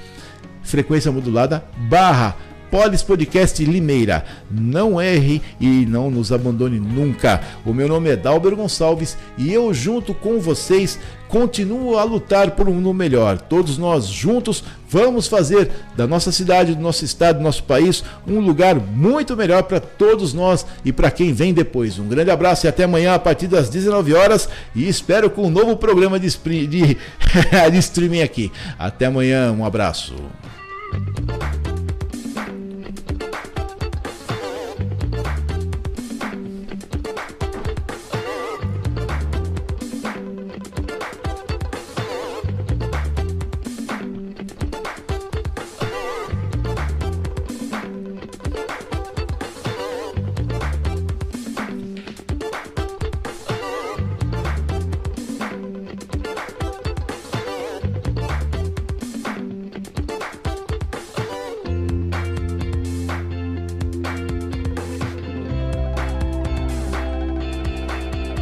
[SPEAKER 1] frequência modulada, barra Polis Podcast Limeira. Não erre e não nos abandone nunca. O meu nome é Dalber Gonçalves e eu, junto com vocês, continuo a lutar por um mundo melhor. Todos nós juntos vamos fazer da nossa cidade, do nosso estado, do nosso país um lugar muito melhor para todos nós e para quem vem depois. Um grande abraço e até amanhã a partir das 19 horas e espero com um novo programa de, de, de streaming aqui. Até amanhã, um abraço.